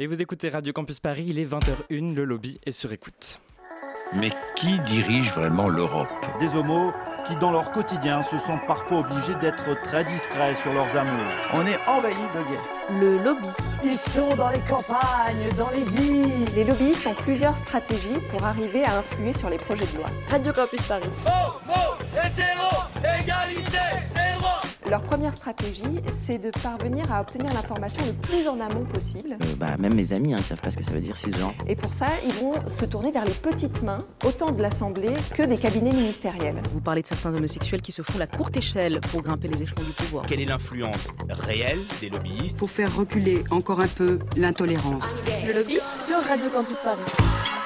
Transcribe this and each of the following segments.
Et vous écoutez Radio Campus Paris, il est 20h01, le lobby est sur écoute. Mais qui dirige vraiment l'Europe? Des homos qui, dans leur quotidien, se sentent parfois obligés d'être très discrets sur leurs amours. On est envahi de gays. Le lobby. Ils sont dans les campagnes, dans les villes. Les lobbyistes ont plusieurs stratégies pour arriver à influer sur les projets de loi. Radio Campus Paris. Homo, hétéro, égalité, leur première stratégie, c'est de parvenir à obtenir l'information le plus en amont possible. Euh, bah, même mes amis, hein, ils savent pas ce que ça veut dire cisgenre. Et pour ça, ils vont se tourner vers les petites mains, autant de l'Assemblée que des cabinets ministériels. Vous parlez de certains homosexuels qui se font la courte échelle pour grimper les échelons du pouvoir. Quelle est l'influence réelle des lobbyistes? Pour faire reculer encore un peu l'intolérance. Le lobby sur Radio Campus Paris.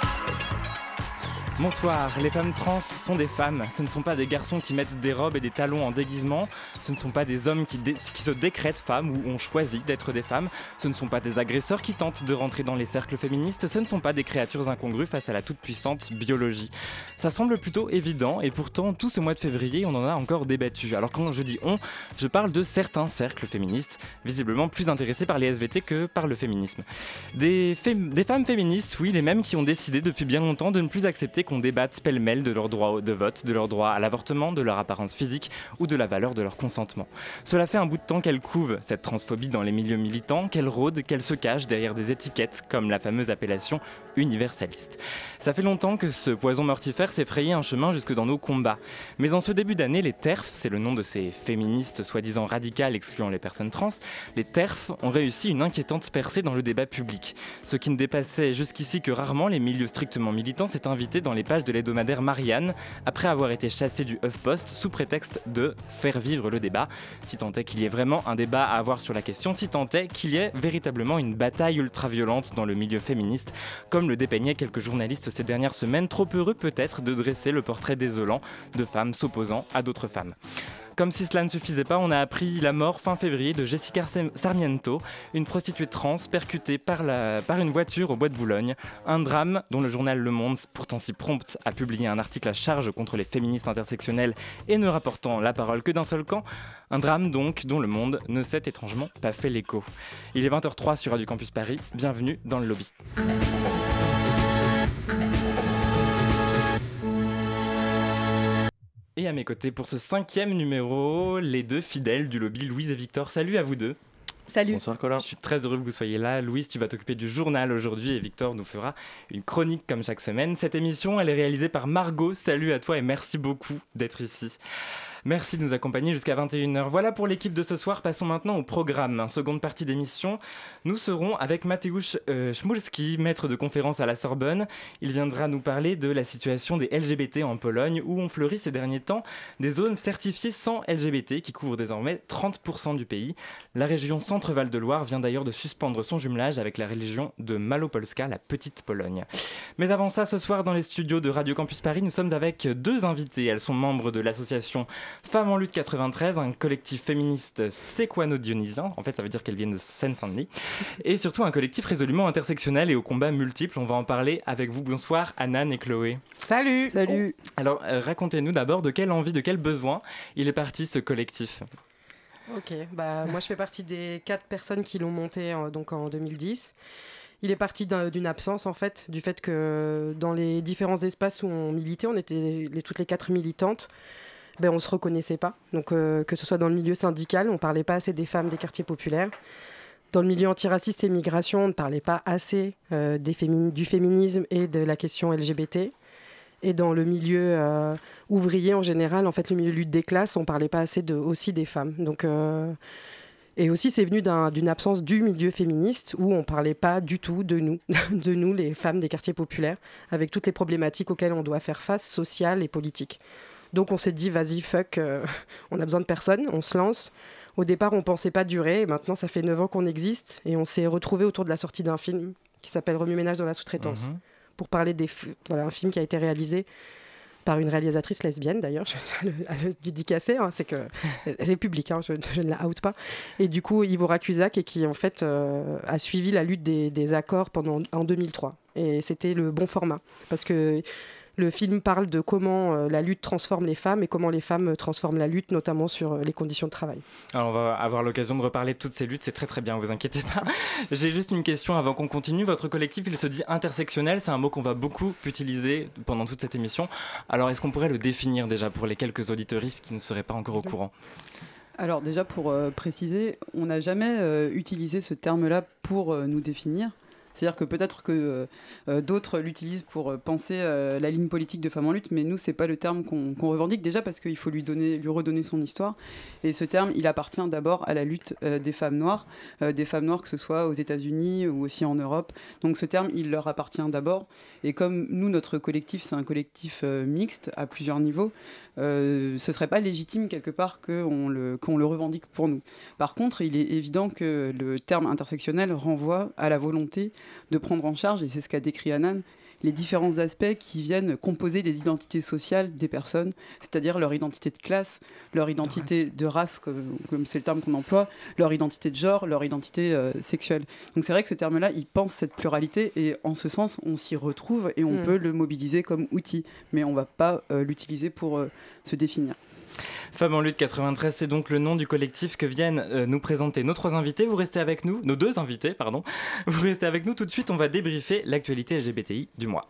Bonsoir, les femmes trans sont des femmes, ce ne sont pas des garçons qui mettent des robes et des talons en déguisement, ce ne sont pas des hommes qui, se décrètent femmes ou ont choisi d'être des femmes, ce ne sont pas des agresseurs qui tentent de rentrer dans les cercles féministes, ce ne sont pas des créatures incongrues face à la toute-puissante biologie. Ça semble plutôt évident et pourtant tout ce mois de février on en a encore débattu. Alors quand je dis on, je parle de certains cercles féministes, visiblement plus intéressés par les SVT que par le féminisme. Des, des femmes féministes, oui, les mêmes qui ont décidé depuis bien longtemps de ne plus accepter qu'on débatte pêle-mêle de leur droit de vote, de leur droit à l'avortement, de leur apparence physique ou de la valeur de leur consentement. Cela fait un bout de temps qu'elle couve cette transphobie dans les milieux militants, qu'elle rôde, qu'elle se cache derrière des étiquettes comme la fameuse appellation universaliste. Ça fait longtemps que ce poison mortifère s'est frayé un chemin jusque dans nos combats. Mais en ce début d'année, les TERF, c'est le nom de ces féministes soi-disant radicales excluant les personnes trans, les TERF ont réussi une inquiétante percée dans le débat public. Ce qui ne dépassait jusqu'ici que rarement les milieux strictement militants s'est invité dans les pages de l'hebdomadaire Marianne après avoir été chassé du HuffPost sous prétexte de faire vivre le débat, si tant est qu'il y ait vraiment un débat à avoir sur la question, si tant est qu'il y ait véritablement une bataille ultra-violente dans le milieu féministe, comme le dépeignaient quelques journalistes ces dernières semaines, trop heureux peut-être de dresser le portrait désolant de femmes s'opposant à d'autres femmes. Comme si cela ne suffisait pas, on a appris la mort fin février de Jessica Sarmiento, une prostituée trans percutée par, une voiture au bois de Boulogne. Un drame dont le journal Le Monde, pourtant si prompt, a publié un article à charge contre les féministes intersectionnelles et ne rapportant la parole que d'un seul camp. Un drame donc dont Le Monde ne s'est étrangement pas fait l'écho. Il est 20h03 sur Radio Campus Paris. Bienvenue dans le lobby. Et à mes côtés pour ce cinquième numéro, les deux fidèles du lobby, Louise et Victor. Salut à vous deux. Salut. Bonsoir Colin. Je suis très heureux que vous soyez là. Louise, tu vas t'occuper du journal aujourd'hui et Victor nous fera une chronique comme chaque semaine. Cette émission, elle est réalisée par Margot. Salut à toi et merci beaucoup d'être ici. Merci de nous accompagner jusqu'à 21h. Voilà pour l'équipe de ce soir. Passons maintenant au programme. Seconde partie d'émission, nous serons avec Mateusz euh, Schmulski, maître de conférence à la Sorbonne. Il viendra nous parler de la situation des LGBT en Pologne, où ont fleuri ces derniers temps des zones certifiées sans LGBT qui couvrent désormais 30% du pays. La région Centre-Val de Loire vient d'ailleurs de suspendre son jumelage avec la région de Malopolska, la petite Pologne. Mais avant ça, ce soir, dans les studios de Radio Campus Paris, nous sommes avec deux invités. Elles sont membres de l'association Femmes en lutte 93, un collectif féministe séquano-dionysien. En fait, ça veut dire qu'elles viennent de Seine-Saint-Denis. Et surtout un collectif résolument intersectionnel et aux combats multiples. On va en parler avec vous. Bonsoir, Anan et Chloé. Salut Salut Alors, euh, racontez-nous d'abord de quelle envie, de quel besoin il est parti ce collectif. Ok, bah moi je fais partie des quatre personnes qui l'ont monté en, donc en 2010. Il est parti d'une absence en fait, du fait que dans les différents espaces où on militait, on était les, toutes les quatre militantes ben, on ne se reconnaissait pas. Donc, euh, que ce soit dans le milieu syndical, on ne parlait pas assez des femmes des quartiers populaires. Dans le milieu antiraciste et migration, on ne parlait pas assez euh, du féminisme et de la question LGBT. Et dans le milieu euh, ouvrier en général, en fait, le milieu lutte des classes, on ne parlait pas assez aussi des femmes. Donc, et aussi, c'est venu d'une absence du milieu féministe où on ne parlait pas du tout de nous, de nous, les femmes des quartiers populaires, avec toutes les problématiques auxquelles on doit faire face, sociales et politiques. Donc on s'est dit, vas-y, fuck, euh, on a besoin de personne, on se lance. Au départ, on pensait pas durer, et maintenant ça fait 9 ans qu'on existe, et on s'est retrouvé autour de la sortie d'un film qui s'appelle Remue ménage dans la sous-traitance, mhm. pour parler des... Voilà, un film qui a été réalisé par une réalisatrice lesbienne d'ailleurs, je vais le dédicacer, hein, c'est que c'est public, hein, je, ne la out pas. Et du coup, Ivo Cusack et qui en fait euh, a suivi la lutte des, des accords pendant en 2003. Et c'était le bon format parce que Le film parle de comment euh, la lutte transforme les femmes et comment les femmes euh, transforment la lutte, notamment sur euh, les conditions de travail. Alors on va avoir l'occasion de reparler de toutes ces luttes, c'est très très bien, vous inquiétez pas. J'ai juste une question avant qu'on continue. Votre collectif, il se dit intersectionnel, c'est un mot qu'on va beaucoup utiliser pendant toute cette émission. Alors est-ce qu'on pourrait le définir déjà pour les quelques auditeuristes qui ne seraient pas encore au courant? Alors déjà pour préciser, on n'a jamais utilisé ce terme-là pour nous définir. C'est-à-dire que peut-être que euh, euh, d'autres l'utilisent pour euh, penser la ligne politique de Femmes en lutte, mais nous, c'est pas le terme qu'on revendique, déjà parce qu'il faut lui, donner, lui redonner son histoire. Et ce terme, il appartient d'abord à la lutte des femmes noires, des femmes noires que ce soit aux États-Unis ou aussi en Europe. Donc ce terme, il leur appartient d'abord. Et comme nous, notre collectif, c'est un collectif mixte à plusieurs niveaux, ce serait pas légitime quelque part qu'on le, qu'on le revendique pour nous. Par contre, il est évident que le terme intersectionnel renvoie à la volonté de prendre en charge, et c'est ce qu'a décrit Anan, les différents aspects qui viennent composer les identités sociales des personnes, c'est-à-dire leur identité de classe, leur identité de race, comme, c'est le terme qu'on emploie, leur identité de genre, leur identité euh, sexuelle. Donc c'est vrai que ce terme-là, il pense cette pluralité et en ce sens, on s'y retrouve et on hmm. peut le mobiliser comme outil, mais on ne va pas euh, l'utiliser pour euh, se définir. Femmes en lutte 93, c'est donc le nom du collectif que viennent euh, nous présenter nos trois invités. Vous restez avec nous, nos deux invités, pardon. Vous restez avec nous tout de suite, on va débriefer l'actualité LGBTI du mois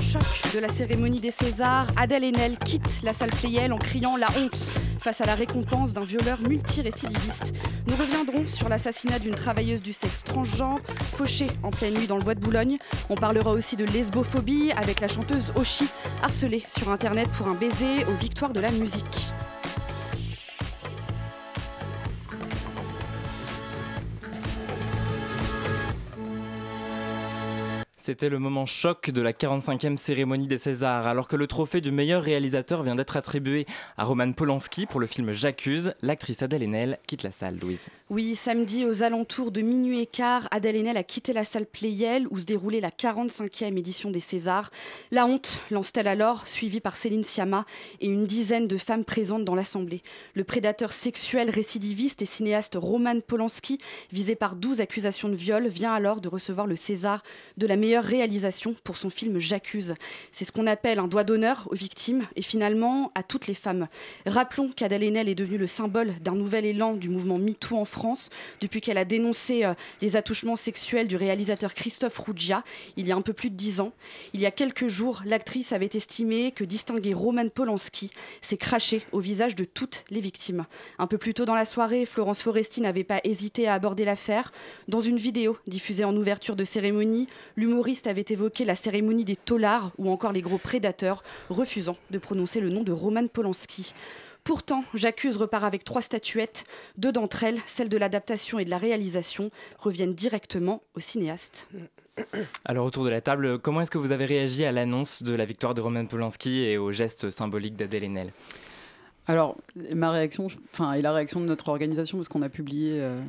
choc de la cérémonie des Césars, Adèle Haenel quitte la salle Playel en criant la honte face à la récompense d'un violeur multirécidiviste. Nous reviendrons sur l'assassinat d'une travailleuse du sexe transgenre, fauchée en pleine nuit dans le bois de Boulogne. On parlera aussi de lesbophobie avec la chanteuse Oshi, harcelée sur internet pour un baiser aux victoires de la musique. C'était le moment choc de la 45e cérémonie des Césars. Alors que le trophée du meilleur réalisateur vient d'être attribué à Roman Polanski pour le film J'accuse, l'actrice Adèle Haenel quitte la salle, Louise. Oui, samedi aux alentours de minuit et quart, Adèle Haenel a quitté la salle Playel où se déroulait la 45e édition des Césars. La honte, lance-t-elle alors, suivie par Céline Sciamma et une dizaine de femmes présentes dans l'Assemblée. Le prédateur sexuel récidiviste et cinéaste Roman Polanski, visé par 12 accusations de viol, vient alors de recevoir le César de la meilleure réalisation pour son film J'accuse. C'est ce qu'on appelle un doigt d'honneur aux victimes et finalement à toutes les femmes. Rappelons qu'Adèle Haenel est devenue le symbole d'un nouvel élan du mouvement MeToo en France depuis qu'elle a dénoncé euh, les attouchements sexuels du réalisateur Christophe Ruggia il y a un peu plus de dix ans. Il y a quelques jours, l'actrice avait estimé que distinguer Roman Polanski, s'est craché au visage de toutes les victimes. Un peu plus tôt dans la soirée, Florence Foresti n'avait pas hésité à aborder l'affaire. Dans une vidéo diffusée en ouverture de cérémonie, l'humour l'humoriste avait évoqué la cérémonie des tolards ou encore les gros prédateurs, refusant de prononcer le nom de Roman Polanski. Pourtant, J'accuse repart avec trois statuettes. Deux d'entre elles, celles de l'adaptation et de la réalisation, reviennent directement au cinéaste. Alors autour de la table, comment est-ce que vous avez réagi à l'annonce de la victoire de Roman Polanski et au geste symbolique d'Adèle Haenel? Alors, ma réaction, enfin, et la réaction de notre organisation, parce qu'on a publié euh,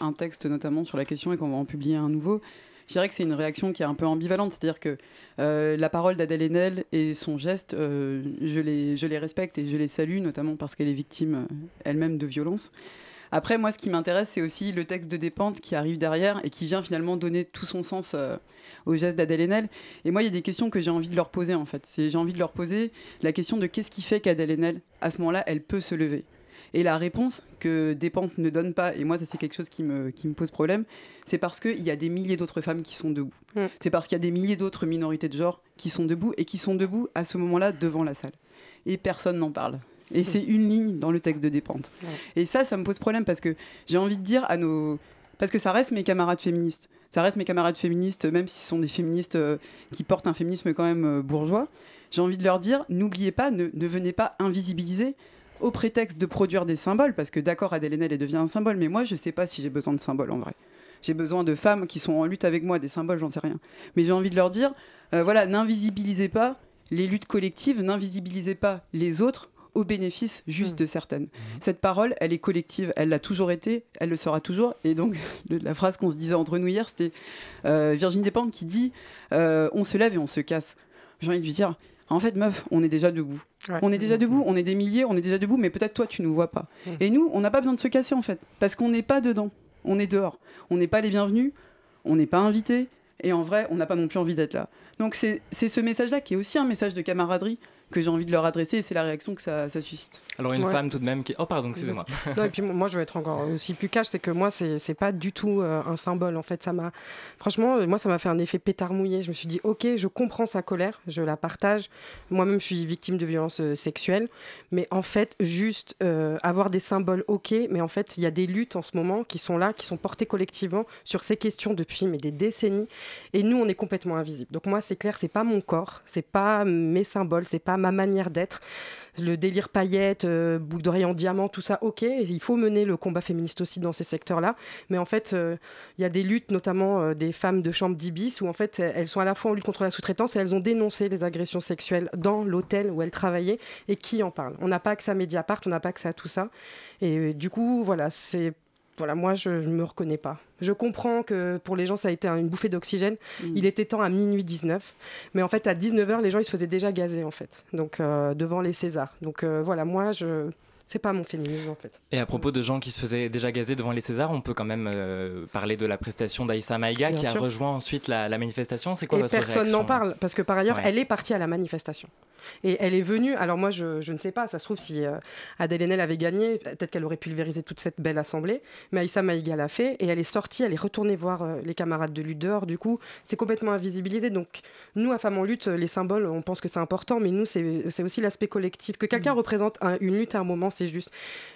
un texte notamment sur la question et qu'on va en publier un nouveau, je dirais que c'est une réaction qui est un peu ambivalente. C'est-à-dire que euh, la parole d'Adèle Haenel et son geste, euh, je, les, respecte et je les salue, notamment parce qu'elle est victime euh, elle-même de violence. Après, moi, ce qui m'intéresse, c'est aussi le texte de Dépente qui arrive derrière et qui vient finalement donner tout son sens au geste d'Adèle Haenel. Et moi, il y a des questions que j'ai envie de leur poser, en fait. J'ai envie de leur poser la question de qu'est-ce qui fait qu'Adèle Haenel, à ce moment-là, elle peut se lever? Et la réponse que Despentes ne donne pas, et moi ça c'est quelque chose qui me, qui me pose problème, c'est parce qu'il y a des milliers d'autres femmes qui sont debout. Mm. C'est parce qu'il y a des milliers d'autres minorités de genre qui sont debout et qui sont debout à ce moment-là devant la salle. Et personne n'en parle. Et mm. c'est une ligne dans le texte de Despentes. Et ça, ça me pose problème parce que j'ai envie de dire à nos... Parce que ça reste mes camarades féministes. Ça reste mes camarades féministes, même si ce sont des féministes euh, qui portent un féminisme quand même euh, bourgeois. J'ai envie de leur dire, n'oubliez pas, ne, ne venez pas invisibiliser au prétexte de produire des symboles, parce que d'accord, Adèle elle devient un symbole, mais moi, je ne sais pas si j'ai besoin de symboles en vrai. J'ai besoin de femmes qui sont en lutte avec moi, des symboles, j'en sais rien. Mais j'ai envie de leur dire, euh, voilà, n'invisibilisez pas les luttes collectives, n'invisibilisez pas les autres au bénéfice juste mmh. de certaines. Mmh. Cette parole, elle est collective, elle l'a toujours été, elle le sera toujours. Et donc, la phrase qu'on se disait entre nous hier, c'était euh, Virginie Despentes qui dit euh, On se lève et on se casse. J'ai envie de lui dire en fait, meuf, on est déjà debout. On est déjà debout, on est des milliers, on est déjà debout, mais peut-être toi, tu ne nous vois pas. Et nous, on n'a pas besoin de se casser, en fait, parce qu'on n'est pas dedans, on est dehors. On n'est pas les bienvenus, on n'est pas invités. Et en vrai, on n'a pas non plus envie d'être là. Donc c'est ce message-là qui est aussi un message de camaraderie que j'ai envie de leur adresser et c'est la réaction que ça, suscite. Alors une femme tout de même qui... Oh pardon, excusez-moi. et puis moi je vais être encore aussi plus cash, c'est que moi c'est pas du tout euh, un symbole en fait. Ça m'a Franchement, moi ça m'a fait un effet pétard mouillé. Je me suis dit ok, je comprends sa colère, je la partage. Moi-même je suis victime de violences euh, sexuelles, mais en fait juste euh, avoir des symboles ok, mais en fait il y a des luttes en ce moment qui sont là, qui sont portées collectivement sur ces questions depuis mais des décennies et nous on est complètement invisibles. Donc moi c'est clair, c'est pas mon corps, c'est pas mes symboles, c'est pas ma manière d'être. Le délire paillettes, euh, d'oreille en diamant, tout ça, ok. Il faut mener le combat féministe aussi dans ces secteurs-là. Mais en fait, euh, il y a des luttes, notamment euh, des femmes de chambre d'Ibis, où en fait, elles sont à la fois en lutte contre la sous-traitance et elles ont dénoncé les agressions sexuelles dans l'hôtel où elles travaillaient. Et qui en parle? On n'a pas accès à Mediapart, on n'a pas accès à tout ça. Et du coup, voilà, c'est voilà, moi, je ne me reconnais pas. Je comprends que pour les gens, ça a été une bouffée d'oxygène. Mm. Il était temps à minuit 19. Mais en fait, à 19h, les gens, ils se faisaient déjà gazer, en fait. Donc, euh, devant les Césars. Donc, euh, voilà, moi, je c'est pas mon féminisme en fait. Et à propos de gens qui se faisaient déjà gazer devant les Césars, on peut quand même euh, parler de la prestation d'Aïssa Maïga qui a rejoint ensuite la, manifestation. C'est quoi Et votre personne n'en parle parce que par ailleurs, elle est partie à la manifestation. Et elle est venue, alors moi je, je ne sais pas, ça se trouve si euh, Adèle Haenel avait gagné, peut-être qu'elle aurait pulvérisé toute cette belle assemblée, mais Aïssa Maïga l'a fait et elle est sortie, elle est retournée voir euh, les camarades de lutte dehors, du coup c'est complètement invisibilisé. Donc nous à Femmes en lutte, les symboles, on pense que c'est important, mais nous c'est aussi l'aspect collectif. Que quelqu'un mm. représente une lutte à un moment, c'est juste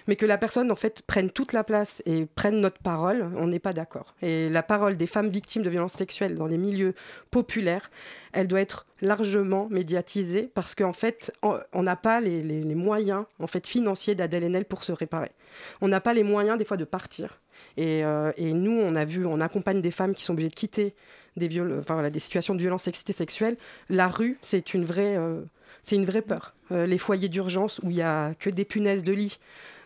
mais que la personne en fait prenne toute la place et prenne notre parole, on n'est pas d'accord. Et la parole des femmes victimes de violences sexuelles dans les milieux populaires, elle doit être largement médiatisée parce qu'en fait, on n'a pas les, moyens en fait financiers d'Adèle Haenel pour se réparer. On n'a pas les moyens des fois de partir. Et, euh, nous, on a vu, on accompagne des femmes qui sont obligées de quitter des, des situations de violence sexuelle. La rue, c'est une vraie... Euh, c'est une vraie peur. Euh, les foyers d'urgence où il n'y a que des punaises de lit,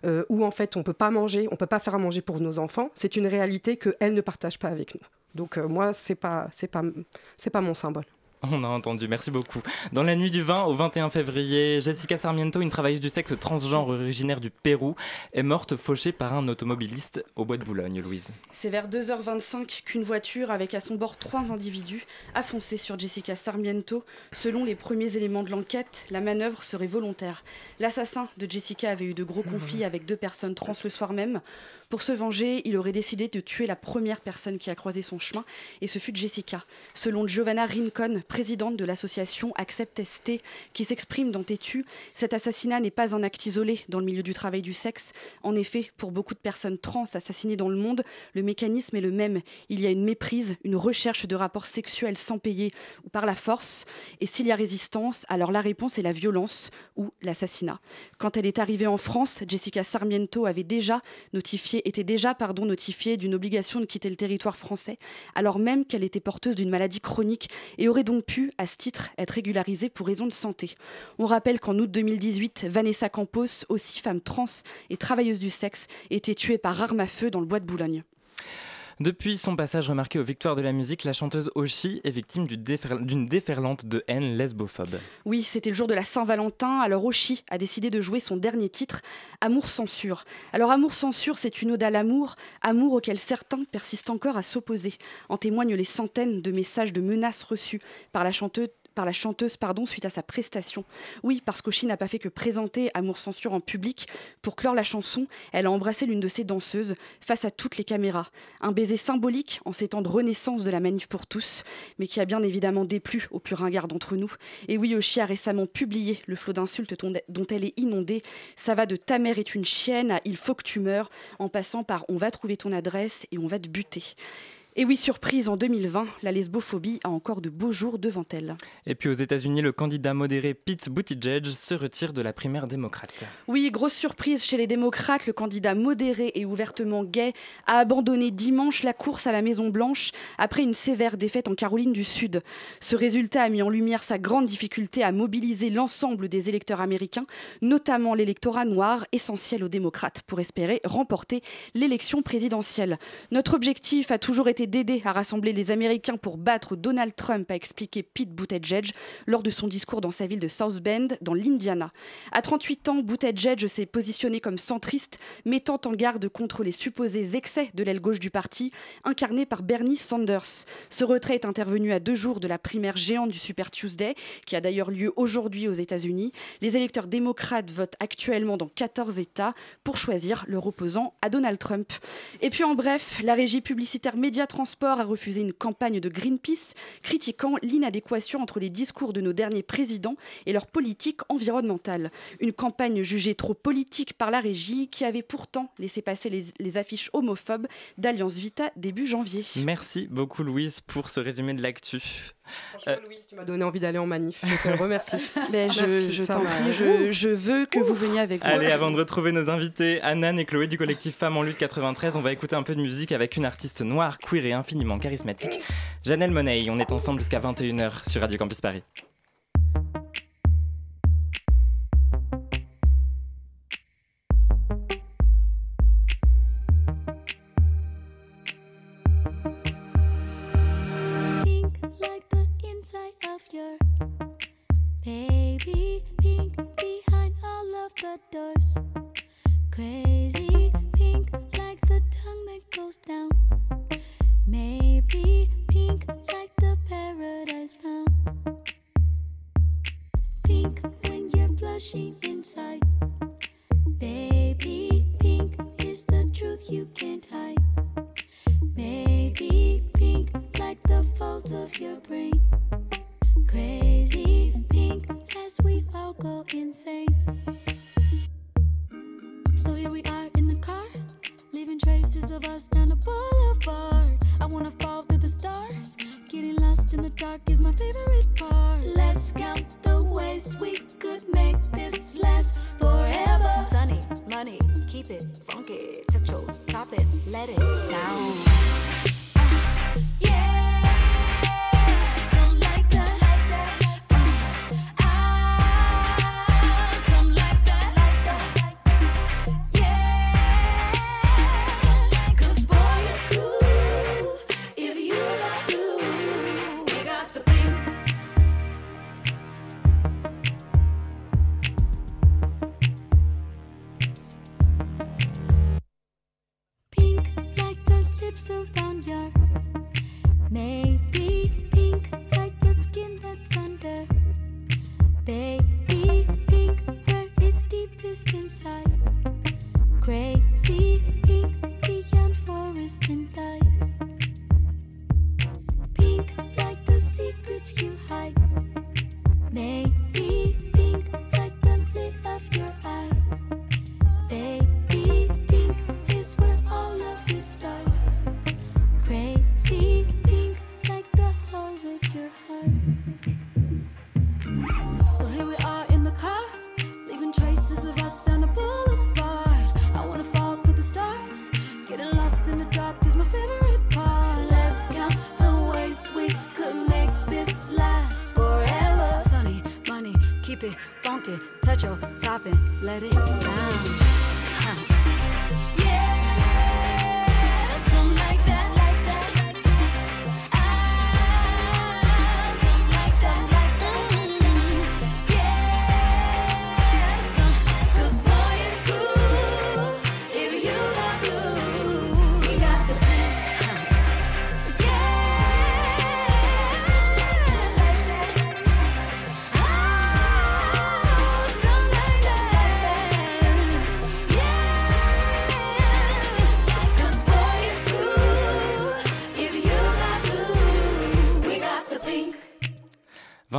euh, où en fait on ne peut pas manger, on peut pas faire à manger pour nos enfants, c'est une réalité qu'elles ne partagent pas avec nous. Donc euh, moi, ce n'est pas, pas, pas mon symbole. On a entendu, merci beaucoup. Dans la nuit du 20 au 21 février, Jessica Sarmiento, une travailleuse du sexe transgenre originaire du Pérou, est morte fauchée par un automobiliste au bois de Boulogne, Louise. C'est vers 2h25 qu'une voiture avec à son bord trois individus a foncé sur Jessica Sarmiento. Selon les premiers éléments de l'enquête, la manœuvre serait volontaire. L'assassin de Jessica avait eu de gros conflits avec deux personnes trans le soir même. Pour se venger, il aurait décidé de tuer la première personne qui a croisé son chemin, et ce fut Jessica. Selon Giovanna Rincon, présidente de l'association Accept ST, qui s'exprime dans Tétu, cet assassinat n'est pas un acte isolé dans le milieu du travail du sexe. En effet, pour beaucoup de personnes trans assassinées dans le monde, le mécanisme est le même. Il y a une méprise, une recherche de rapports sexuels sans payer ou par la force. Et s'il y a résistance, alors la réponse est la violence ou l'assassinat. Quand elle est arrivée en France, Jessica Sarmiento avait déjà notifié était déjà pardon, notifiée d'une obligation de quitter le territoire français, alors même qu'elle était porteuse d'une maladie chronique et aurait donc pu, à ce titre, être régularisée pour raison de santé. On rappelle qu'en août 2018, Vanessa Campos, aussi femme trans et travailleuse du sexe, était tuée par arme à feu dans le bois de Boulogne. Depuis son passage remarqué aux Victoires de la musique, la chanteuse Oshi est victime d'une déferlante de haine lesbophobe. Oui, c'était le jour de la Saint-Valentin, alors Oshi a décidé de jouer son dernier titre, Amour censure. Alors Amour censure, c'est une ode à l'amour, amour auquel certains persistent encore à s'opposer. En témoignent les centaines de messages de menaces reçus par la chanteuse par la chanteuse pardon, suite à sa prestation. Oui, parce qu'Oshi n'a pas fait que présenter Amour Censure en public. Pour clore la chanson, elle a embrassé l'une de ses danseuses face à toutes les caméras. Un baiser symbolique en ces temps de renaissance de la manif pour tous, mais qui a bien évidemment déplu aux plus ringards d'entre nous. Et oui, Oshi a récemment publié le flot d'insultes dont elle est inondée. Ça va de ta mère est une chienne à il faut que tu meurs, en passant par on va trouver ton adresse et on va te buter. Et oui, surprise, en 2020, la lesbophobie a encore de beaux jours devant elle. Et puis aux États-Unis, le candidat modéré Pete Buttigieg se retire de la primaire démocrate. Oui, grosse surprise chez les démocrates, le candidat modéré et ouvertement gay a abandonné dimanche la course à la Maison-Blanche après une sévère défaite en Caroline du Sud. Ce résultat a mis en lumière sa grande difficulté à mobiliser l'ensemble des électeurs américains, notamment l'électorat noir, essentiel aux démocrates, pour espérer remporter l'élection présidentielle. Notre objectif a toujours été d'aider à rassembler les Américains pour battre Donald Trump, a expliqué Pete Buttigieg lors de son discours dans sa ville de South Bend, dans l'Indiana. À 38 ans, Buttigieg s'est positionné comme centriste, mettant en garde contre les supposés excès de l'aile gauche du parti, incarné par Bernie Sanders. Ce retrait est intervenu à deux jours de la primaire géante du Super Tuesday, qui a d'ailleurs lieu aujourd'hui aux États-Unis. Les électeurs démocrates votent actuellement dans 14 États pour choisir leur opposant à Donald Trump. Et puis en bref, la régie publicitaire Média Transport a refusé une campagne de Greenpeace critiquant l'inadéquation entre les discours de nos derniers présidents et leur politique environnementale. Une campagne jugée trop politique par la régie qui avait pourtant laissé passer les, les affiches homophobes d'Alliance Vita début janvier. Merci beaucoup Louise pour ce résumé de l'actu. Franchement, euh... Louise, tu m'as donné envie d'aller en manif. Je te remercie. Ben, je, Merci, je t'en prie, je, je veux que vous veniez avec moi. Allez, avant de retrouver nos invités, Anan et Chloé du collectif Femmes en lutte 93, on va écouter un peu de musique avec une artiste noire, queer et infiniment charismatique, Janelle Monet. On est ensemble jusqu'à 21h sur Radio Campus Paris. Of us down boulevard. I wanna fall through the stars. Getting lost in the dark is my favorite part. Let's count the ways we could make this last forever. Sunny, money, keep it funky, touch your top it, let it down. Something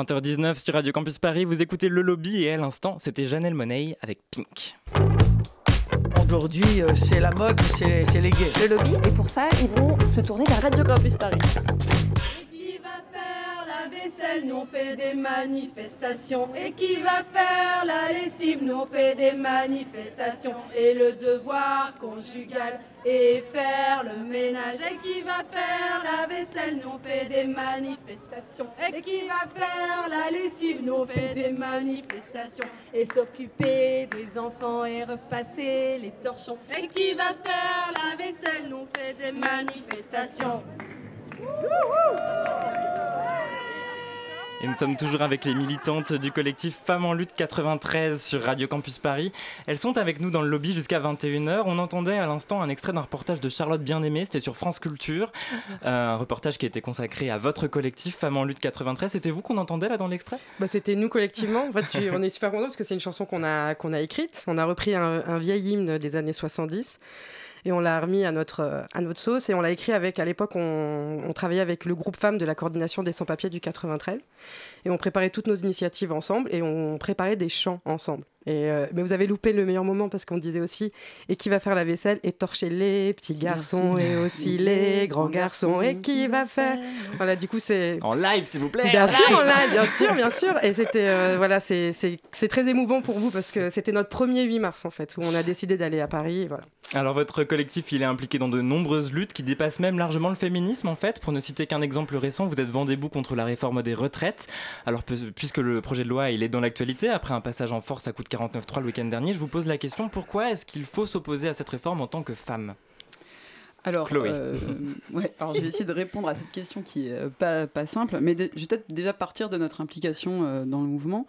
20h19 sur Radio Campus Paris, vous écoutez Le Lobby et à l'instant, c'était Janelle Monet avec Pink. Aujourd'hui, euh, c'est la mode, c'est c'est les gays. Le lobby, et pour ça, ils vont se tourner vers Radio Campus Paris. Nous fait des manifestations. Et qui va faire la lessive Nous on fait des manifestations. Et le devoir conjugal et faire le ménage. Et qui va faire la vaisselle Nous on fait des manifestations. Et qui va faire la lessive Nous on fait des manifestations. Et s'occuper des enfants et repasser les torchons. Et qui va faire la vaisselle Nous on fait des manifestations. Et nous sommes toujours avec les militantes du collectif Femmes en lutte 93 sur Radio Campus Paris. Elles sont avec nous dans le lobby jusqu'à 21h. On entendait à l'instant un extrait d'un reportage de Charlotte Bien-Aimée, c'était sur France Culture. Un reportage qui était consacré à votre collectif Femmes en lutte 93. C'était vous qu'on entendait là dans l'extrait? Bah, C'était nous collectivement. En fait, on est super contents parce que c'est une chanson qu'on a, qu'on a écrite. On a repris un vieil hymne des années 70 et on l'a remis à notre, sauce. Et on l'a écrit avec, à l'époque, on, on travaillait avec le groupe femmes de la coordination des sans-papiers du 93. Et on préparait toutes nos initiatives ensemble et on préparait des chants ensemble. Et euh, mais vous avez loupé le meilleur moment parce qu'on disait aussi et qui va faire la vaisselle et torcher les petits garçons et aussi les grands garçons et qui va faire voilà du coup c'est En live, s'il vous plaît Bien en sûr, live. en live, bien sûr, bien sûr. Et c'était euh, voilà, c'est c'est- c'est très émouvant pour vous parce que c'était notre premier 8 mars en fait où on a décidé d'aller à Paris. et Voilà. Alors votre collectif, il est impliqué dans de nombreuses luttes qui dépassent même largement le féminisme en fait. Pour ne citer qu'un exemple récent, vous êtes vent debout contre la réforme des retraites. Alors puisque le projet de loi il est dans l'actualité après un passage en force à coup de 49.3 le week-end dernier, je vous pose la question pourquoi est-ce qu'il faut s'opposer à cette réforme en tant que femme? Alors, Chloé. euh, ouais, alors je vais essayer de répondre à cette question qui est euh, pas, pas simple, mais je vais peut-être déjà partir de notre implication euh, dans le mouvement.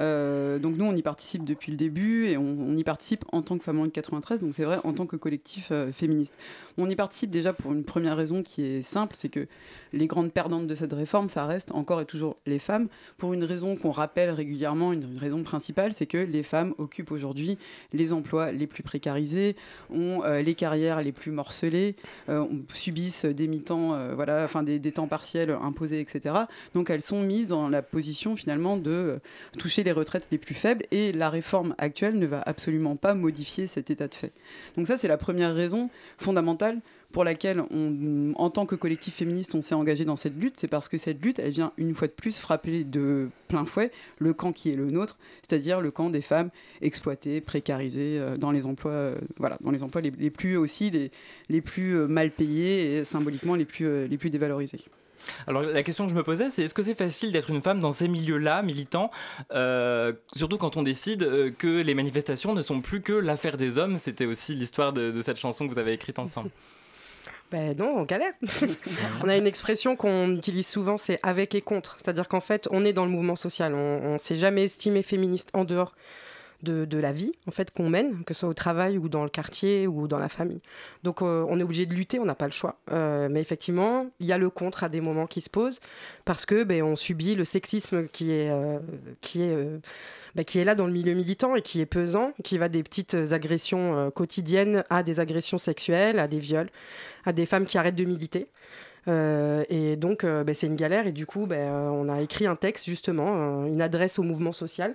Euh, donc nous, on y participe depuis le début et on, on y participe en tant que Femmes en lutte 93, donc c'est vrai en tant que collectif euh, féministe. On y participe déjà pour une première raison qui est simple, c'est que les grandes perdantes de cette réforme, ça reste encore et toujours les femmes, pour une raison qu'on rappelle régulièrement, une, raison principale, c'est que les femmes occupent aujourd'hui les emplois les plus précarisés, ont euh, les carrières les plus morcelées, euh, subissent des mi-temps, euh, voilà, enfin des, des temps partiels imposés, etc. Donc elles sont mises dans la position finalement de toucher les retraites les plus faibles et la réforme actuelle ne va absolument pas modifier cet état de fait. Donc ça c'est la première raison fondamentale pour laquelle, on, en tant que collectif féministe, on s'est engagé dans cette lutte, c'est parce que cette lutte, elle vient une fois de plus frapper de plein fouet le camp qui est le nôtre, c'est-à-dire le camp des femmes exploitées, précarisées euh, dans les emplois, euh, voilà, dans les emplois les, les plus aussi les, les plus euh, mal payés et symboliquement les plus, les plus dévalorisés. Alors la question que je me posais, c'est est-ce que c'est facile d'être une femme dans ces milieux-là, militants, euh, surtout quand on décide euh, que les manifestations ne sont plus que l'affaire des hommes? C'était aussi l'histoire de, de cette chanson que vous avez écrite ensemble. Ben non, on galère. on a une expression qu'on utilise souvent, c'est avec et contre. C'est-à-dire qu'en fait, on est dans le mouvement social. On, on s'est jamais estimé féministe en dehors de, de la vie en fait qu'on mène, que ce soit au travail ou dans le quartier ou dans la famille. Donc euh, on est obligé de lutter, on n'a pas le choix. Euh, mais effectivement, il y a le contre à des moments qui se posent parce que ben, on subit le sexisme qui est euh, qui est euh, bah, qui est là dans le milieu militant et qui est pesant, qui va des petites agressions euh, quotidiennes à des agressions sexuelles, à des viols, à des femmes qui arrêtent de militer. Euh, et donc, euh, bah, c'est une galère. Et du coup, bah, on a écrit un texte, justement, une adresse au mouvement social,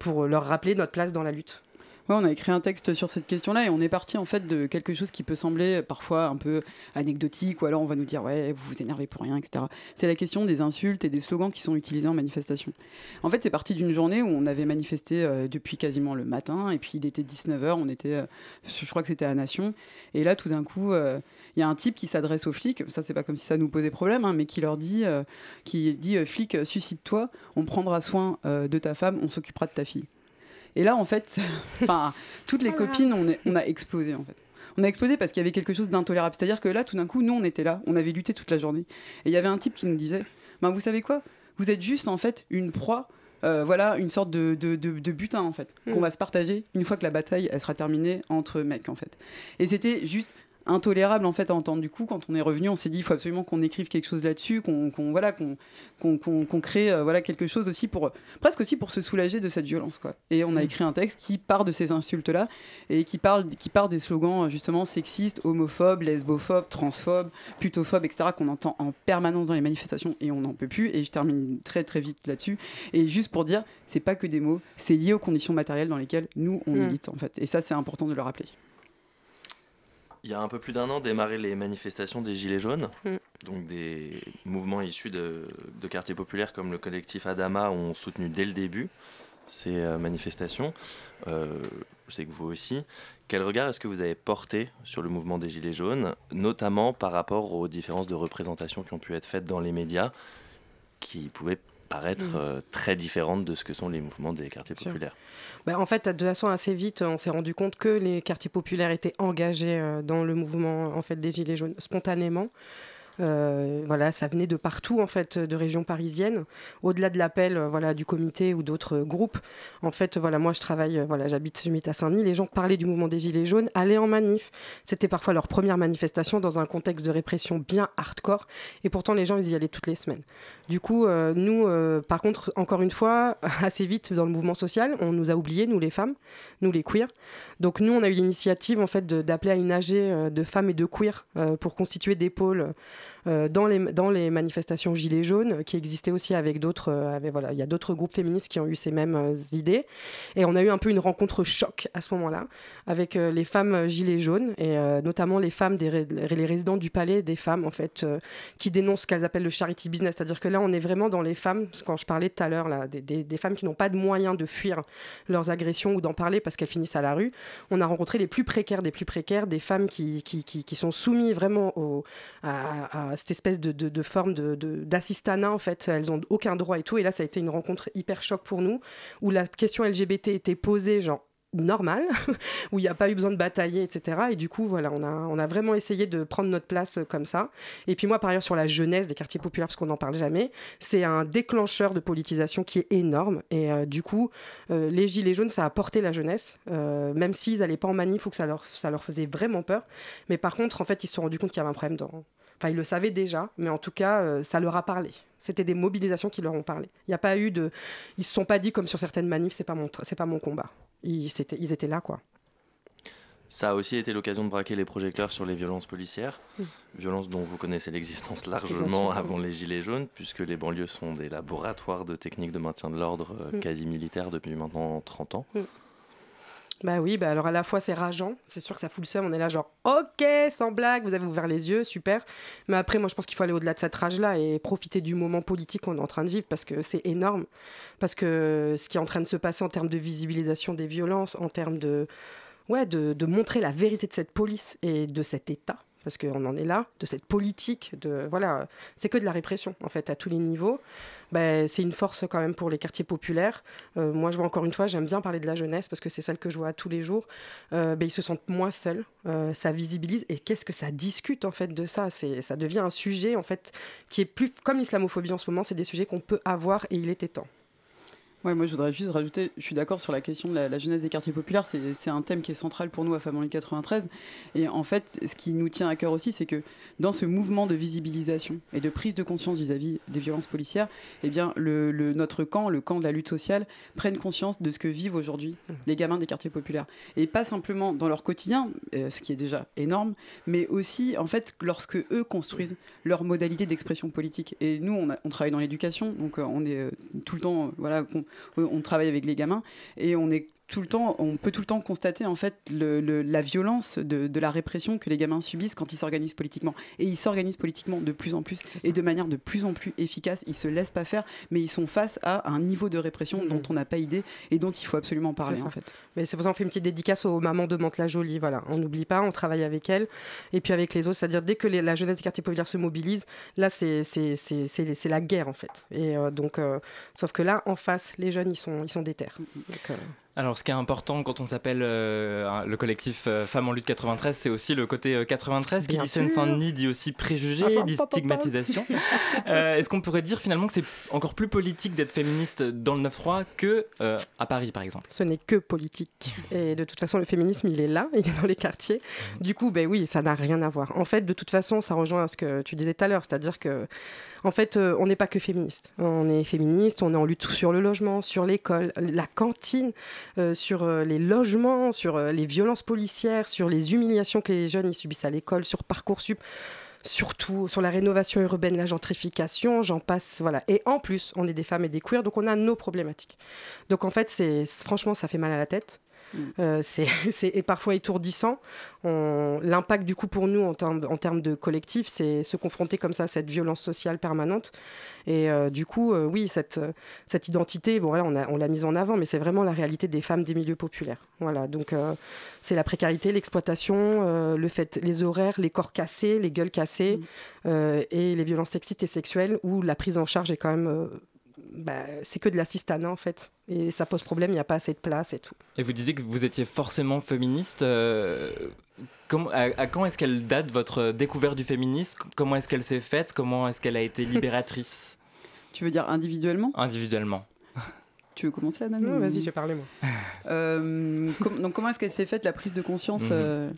pour leur rappeler notre place dans la lutte. Ouais, on a écrit un texte sur cette question-là et on est parti en fait de quelque chose qui peut sembler parfois un peu anecdotique ou alors on va nous dire ouais vous vous énervez pour rien etc. C'est la question des insultes et des slogans qui sont utilisés en manifestation. En fait c'est parti d'une journée où on avait manifesté euh, depuis quasiment le matin et puis il était 19h, on était, euh, je crois que c'était à Nation et là tout d'un coup euh, il y a un type qui s'adresse aux flics, ça c'est pas comme si ça nous posait problème, hein, mais qui leur dit, qui dit euh, flic suscite-toi, on prendra soin de ta femme, on s'occupera de ta fille. Et là, en fait, toutes les copines, on, est- on a explosé, en fait. On a explosé parce qu'il y avait quelque chose d'intolérable. C'est-à-dire que là, tout d'un coup, nous, on était là, on avait lutté toute la journée. Et il y avait un type qui nous disait, ben, vous savez quoi? Vous êtes juste, en fait, une proie, euh, voilà, une sorte de, de, de- de butin, en fait, qu'on Mm. va se partager une fois que la bataille, elle sera terminée entre mecs, en fait. Et c'était juste intolérable en fait à entendre. Du coup quand on est revenu on s'est dit il faut absolument qu'on écrive quelque chose là-dessus qu'on voilà qu'on crée euh, voilà quelque chose aussi pour presque aussi pour se soulager de cette violence quoi. Et on a écrit un texte qui part de ces insultes là et qui parle qui part des slogans euh, justement sexistes homophobes lesbophobes transphobes putophobes etc qu'on entend en permanence dans les manifestations et on n'en peut plus. Et je termine très très vite là-dessus. Et juste pour dire c'est pas que des mots c'est lié aux conditions matérielles dans lesquelles nous on Mm. milite en fait. Et ça c'est important de le rappeler Il y a un peu plus d'un an démarré les manifestations des Gilets jaunes, Mm. donc des mouvements issus de, de quartiers populaires comme le collectif Adama ont soutenu dès le début ces euh, manifestations. Euh, je sais que vous aussi. Quel regard est-ce que vous avez porté sur le mouvement des Gilets jaunes, notamment par rapport aux différences de représentation qui ont pu être faites dans les médias, qui pouvaient paraître Mm. euh, très différentes de ce que sont les mouvements des quartiers populaires Bah, en fait, de toute façon, assez vite, on s'est rendu compte que les quartiers populaires étaient engagés euh, dans le mouvement en fait, des Gilets jaunes spontanément. Euh, voilà, ça venait de partout en fait, de régions parisiennes. Au-delà de l'appel, euh, voilà, du comité ou d'autres groupes. En fait, voilà, moi je travaille, euh, voilà, j'habite, j'habite à Saint-Denis. Les gens parlaient du mouvement des Gilets jaunes, allaient en manif. C'était parfois leur première manifestation dans un contexte de répression bien hardcore. Et pourtant, les gens, ils y allaient toutes les semaines. Du coup, nous, par contre, encore une fois, assez vite dans le mouvement social, on nous a oubliés, nous les femmes, nous les queers. Donc nous, on a eu l'initiative en fait d'appeler à une AG euh, de femmes et de queers euh, pour constituer des pôles dans, les, dans les manifestations Gilets jaunes, euh, qui existaient aussi avec d'autres. euh, avec- voilà, il y a d'autres groupes féministes qui ont eu ces mêmes euh, idées. Et on a eu un peu une rencontre choc à ce moment-là avec euh, les femmes euh, Gilets jaunes et euh, notamment les femmes des les résidents du palais, des femmes en fait euh, qui dénoncent ce qu'elles appellent le charity business, c'est-à-dire que là on est vraiment dans les femmes, quand je parlais tout à l'heure là, des, des- femmes qui n'ont pas de moyens de fuir leurs agressions ou d'en parler parce qu'elles finissent à la rue. On a rencontré les plus précaires des plus précaires, des femmes qui, qui, qui- sont soumises vraiment au, à cette espèce de, de- forme d'assistanat en fait. Elles ont aucun droit et tout. Et là ça a été une rencontre hyper choc pour nous où la question LGBT était posée genre normal, où il n'y a pas eu besoin de batailler, etc. Et du coup, voilà, on a, on a vraiment essayé de prendre notre place euh, comme ça. Et puis moi, par ailleurs, sur la jeunesse des quartiers populaires, parce qu'on n'en parle jamais, c'est un déclencheur de politisation qui est énorme. Et euh, du coup, euh, les Gilets jaunes, ça a porté la jeunesse, euh, même s'ils n'allaient pas en manif ou que ça leur, ça leur faisait vraiment peur. Mais par contre, en fait, ils se sont rendus compte qu'il y avait un problème dans... Enfin, ils le savaient déjà, mais en tout cas, euh, ça leur a parlé. C'était des mobilisations qui leur ont parlé. Il n'y a pas eu de... Ils se sont pas dit, comme sur certaines manifs, c'est pas mon, c'est pas mon combat. Ils, c'était- ils étaient là, quoi. Ça a aussi été l'occasion de braquer les projecteurs sur les violences policières, Mm. violences dont vous connaissez l'existence largement avant les Gilets jaunes, puisque les banlieues sont des laboratoires de techniques de maintien de l'ordre euh, Mm. quasi militaires depuis maintenant 30 ans. Bah oui, bah alors à la fois c'est rageant, c'est sûr que ça fout le seum, on est là genre ok, sans blague, vous avez ouvert les yeux, super. Mais après, moi je pense qu'il faut aller au-delà de cette rage-là et profiter du moment politique qu'on est en train de vivre parce que c'est énorme. Parce que ce qui est en train de se passer en termes de visibilisation des violences, en termes de, ouais, de, de montrer la vérité de cette police et de cet État, parce qu'on en est là, de cette politique, de voilà, c'est que de la répression en fait à tous les niveaux. Ben, c'est une force quand même pour les quartiers populaires. Euh, moi, je vois encore une fois, j'aime bien parler de la jeunesse parce que c'est celle que je vois tous les jours. Euh, ben, ils se sentent moins seuls, euh, ça visibilise et qu'est-ce que ça discute en fait de ça? Ça devient un sujet en fait qui est plus comme l'islamophobie en ce moment. C'est des sujets qu'on peut avoir et il était temps. Ouais, moi je voudrais juste rajouter, je suis d'accord sur la question de la, jeunesse des quartiers populaires, c'est un thème qui est central pour nous à Femmes en Ligue 93. Et en fait, ce qui nous tient à cœur aussi, c'est que dans ce mouvement de visibilisation et de prise de conscience vis-à-vis des violences policières, eh bien, notre camp, le camp de la lutte sociale, prenne conscience de ce que vivent aujourd'hui les gamins des quartiers populaires. Et pas simplement dans leur quotidien, euh, ce qui est déjà énorme, mais aussi en fait lorsque eux construisent leur modalité d'expression politique. Et nous, on, travaille dans l'éducation, donc euh, on est euh, tout le temps, voilà, on travaille avec les gamins et on est tout le temps, on peut tout le temps constater en fait le- le- la violence de, de la répression que les gamins subissent quand ils s'organisent politiquement. Et ils s'organisent politiquement de plus en plus et de manière de plus en plus efficace. Ils se laissent pas faire, mais ils sont face à un niveau de répression dont on n'a pas idée et dont il faut absolument parler en fait. Mais c'est pour ça qu'on fait une petite dédicace aux mamans de Mantes-la-Jolie. Voilà, on n'oublie pas, on travaille avec elles et puis avec les autres. C'est-à-dire dès que les- la jeunesse des quartiers populaires se mobilise, là c'est la guerre en fait. Et euh, donc, euh, sauf que là en face, les jeunes ils sont ils sont déter. Donc, euh, Alors, ce qui est important quand on s'appelle euh, le collectif euh, Femmes en lutte 93, c'est aussi le côté euh, 93 qui Bien dit. Seine-Saint-Denis, dit aussi préjugé, Ah, dit stigmatisation. Euh, Est-ce qu'on pourrait dire finalement que c'est encore plus politique d'être féministe dans le 9-3 que euh, à Paris, par exemple? Ce n'est que politique. Et de toute façon, le féminisme, il est là, il est dans les quartiers. Du coup, ben oui, ça n'a rien à voir. En fait, de toute façon, ça rejoint à ce que tu disais tout à l'heure, c'est-à-dire que, en fait, euh, on n'est pas que féministe. On est féministe, on est en lutte sur le logement, sur l'école, la cantine, euh, sur euh, les logements, sur euh, les violences policières, sur les humiliations que les jeunes ils subissent à l'école, sur Parcoursup surtout sur la rénovation urbaine, la gentrification, j'en passe, voilà. Et en plus, on est des femmes et des queers, donc on a nos problématiques. Donc en fait, c'est franchement, ça fait mal à la tête. Euh, c'est c'est- et parfois étourdissant. On- L'impact du coup pour nous en termes, en termes de collectif, c'est se confronter comme ça à cette violence sociale permanente. Et euh, du coup, euh, oui, cette, cette identité, bon voilà, on a- on l'a mise en avant, mais c'est vraiment la réalité des femmes des milieux populaires. Voilà, donc euh, c'est la précarité, l'exploitation, le fait, les horaires, les corps cassés, les gueules cassées, euh, et les violences sexistes et sexuelles, où la prise en charge est quand même bah, c'est que de l'assistanat en fait. Et ça pose problème, il n'y a pas assez de place et tout. Et vous disiez que vous étiez forcément féministe. euh, comment- à, à quand est-ce qu'elle date votre découverte du féminisme? Comment est-ce qu'elle s'est faite? Comment est-ce qu'elle a été libératrice? Tu veux dire individuellement? Individuellement. Tu veux commencer, Anna Non, Vas-y, j'ai parlé moi. Euh, com- donc comment est-ce qu'elle s'est faite la prise de conscience Mhm. euh,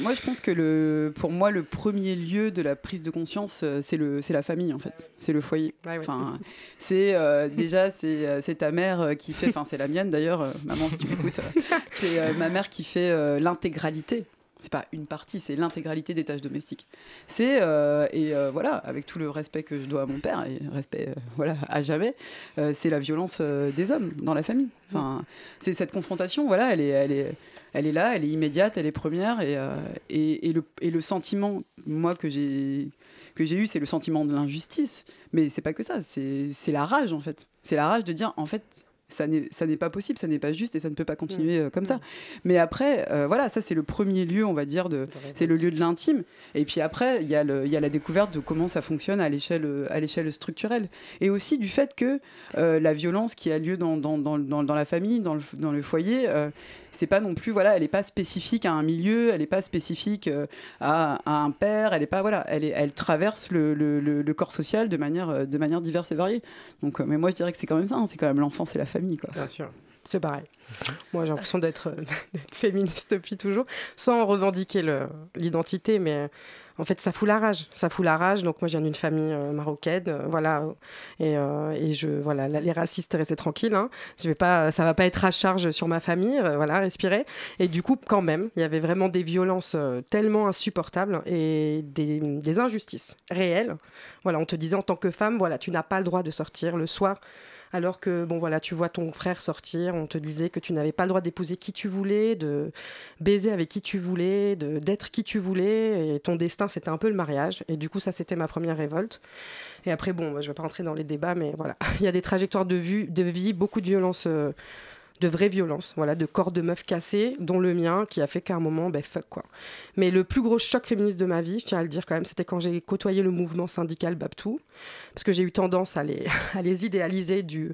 Moi, je pense que le, pour moi, le premier lieu de la prise de conscience, euh, c'est le, c'est la famille en fait, c'est le foyer. Ouais, ouais. Enfin, c'est euh, déjà c'est, euh, c'est ta mère euh, qui fait, enfin c'est la mienne d'ailleurs, euh, maman si tu m'écoutes, euh, c'est euh, ma mère qui fait euh, l'intégralité. C'est pas une partie, c'est l'intégralité des tâches domestiques. C'est euh, et euh, voilà, avec tout le respect que je dois à mon père et respect euh, voilà à jamais, euh, c'est la violence euh, des hommes dans la famille. Enfin, c'est cette confrontation, voilà, elle est, elle est, elle est là, elle est immédiate, elle est première et, euh, et, et le, et le sentiment, moi que j'ai que j'ai eu, c'est le sentiment de l'injustice. Mais c'est pas que ça, c'est la rage en fait. C'est la rage de dire en fait ça n'est pas possible, ça n'est pas juste et ça ne peut pas continuer euh, comme ça. Mais après, euh, voilà, ça c'est le premier lieu, on va dire, de, c'est le lieu de l'intime. Et puis après, il y, a y la découverte de comment ça fonctionne à l'échelle, euh, à l'échelle structurelle. Et aussi du fait que euh, la violence qui a lieu dans, dans, dans, dans- dans la famille, dans le, dans le foyer, euh, c'est pas non plus, voilà, elle n'est pas spécifique à un milieu, elle n'est pas spécifique à, à un père, elle est pas, voilà, elle, est, elle traverse le, le- le- le corps social de manière, de manière diverse et variée. Donc, mais moi je dirais que c'est quand même ça, hein, c'est quand même l'enfance et la famille, quoi. Bien sûr. C'est pareil. Moi, j'ai l'impression d'être euh, féministe depuis toujours, sans revendiquer l'identité, mais en fait, ça fout la rage. Ça fout la rage. Donc, moi, je viens d'une famille euh, marocaine, euh, voilà, et, euh, et je, voilà, la- les racistes, restez tranquilles. Hein. Je vais pas, ça va pas être à charge sur ma famille, voilà, respirez. Et du coup, quand même, il y avait vraiment des violences tellement insupportables et des, des injustices réelles. Voilà, on te disait en tant que femme, voilà, tu n'as pas le droit de sortir le soir alors que bon voilà tu vois ton frère sortir on te disait que tu n'avais pas le droit d'épouser qui tu voulais de baiser avec qui tu voulais de d'être qui tu voulais et ton destin c'était un peu le mariage. Et du coup ça c'était ma première révolte. Et après bon bah, je vais pas rentrer dans les débats mais voilà. Il y a des trajectoires de vue de vie beaucoup de violence euh, de vraies violences, voilà, de corps de meufs cassés, dont le mien, qui a fait qu'à un moment, ben fuck quoi. Mais le plus gros choc féministe de ma vie, je tiens à le dire quand même, c'était quand j'ai côtoyé le mouvement syndical Babtou, parce que j'ai eu tendance à les, à les idéaliser du,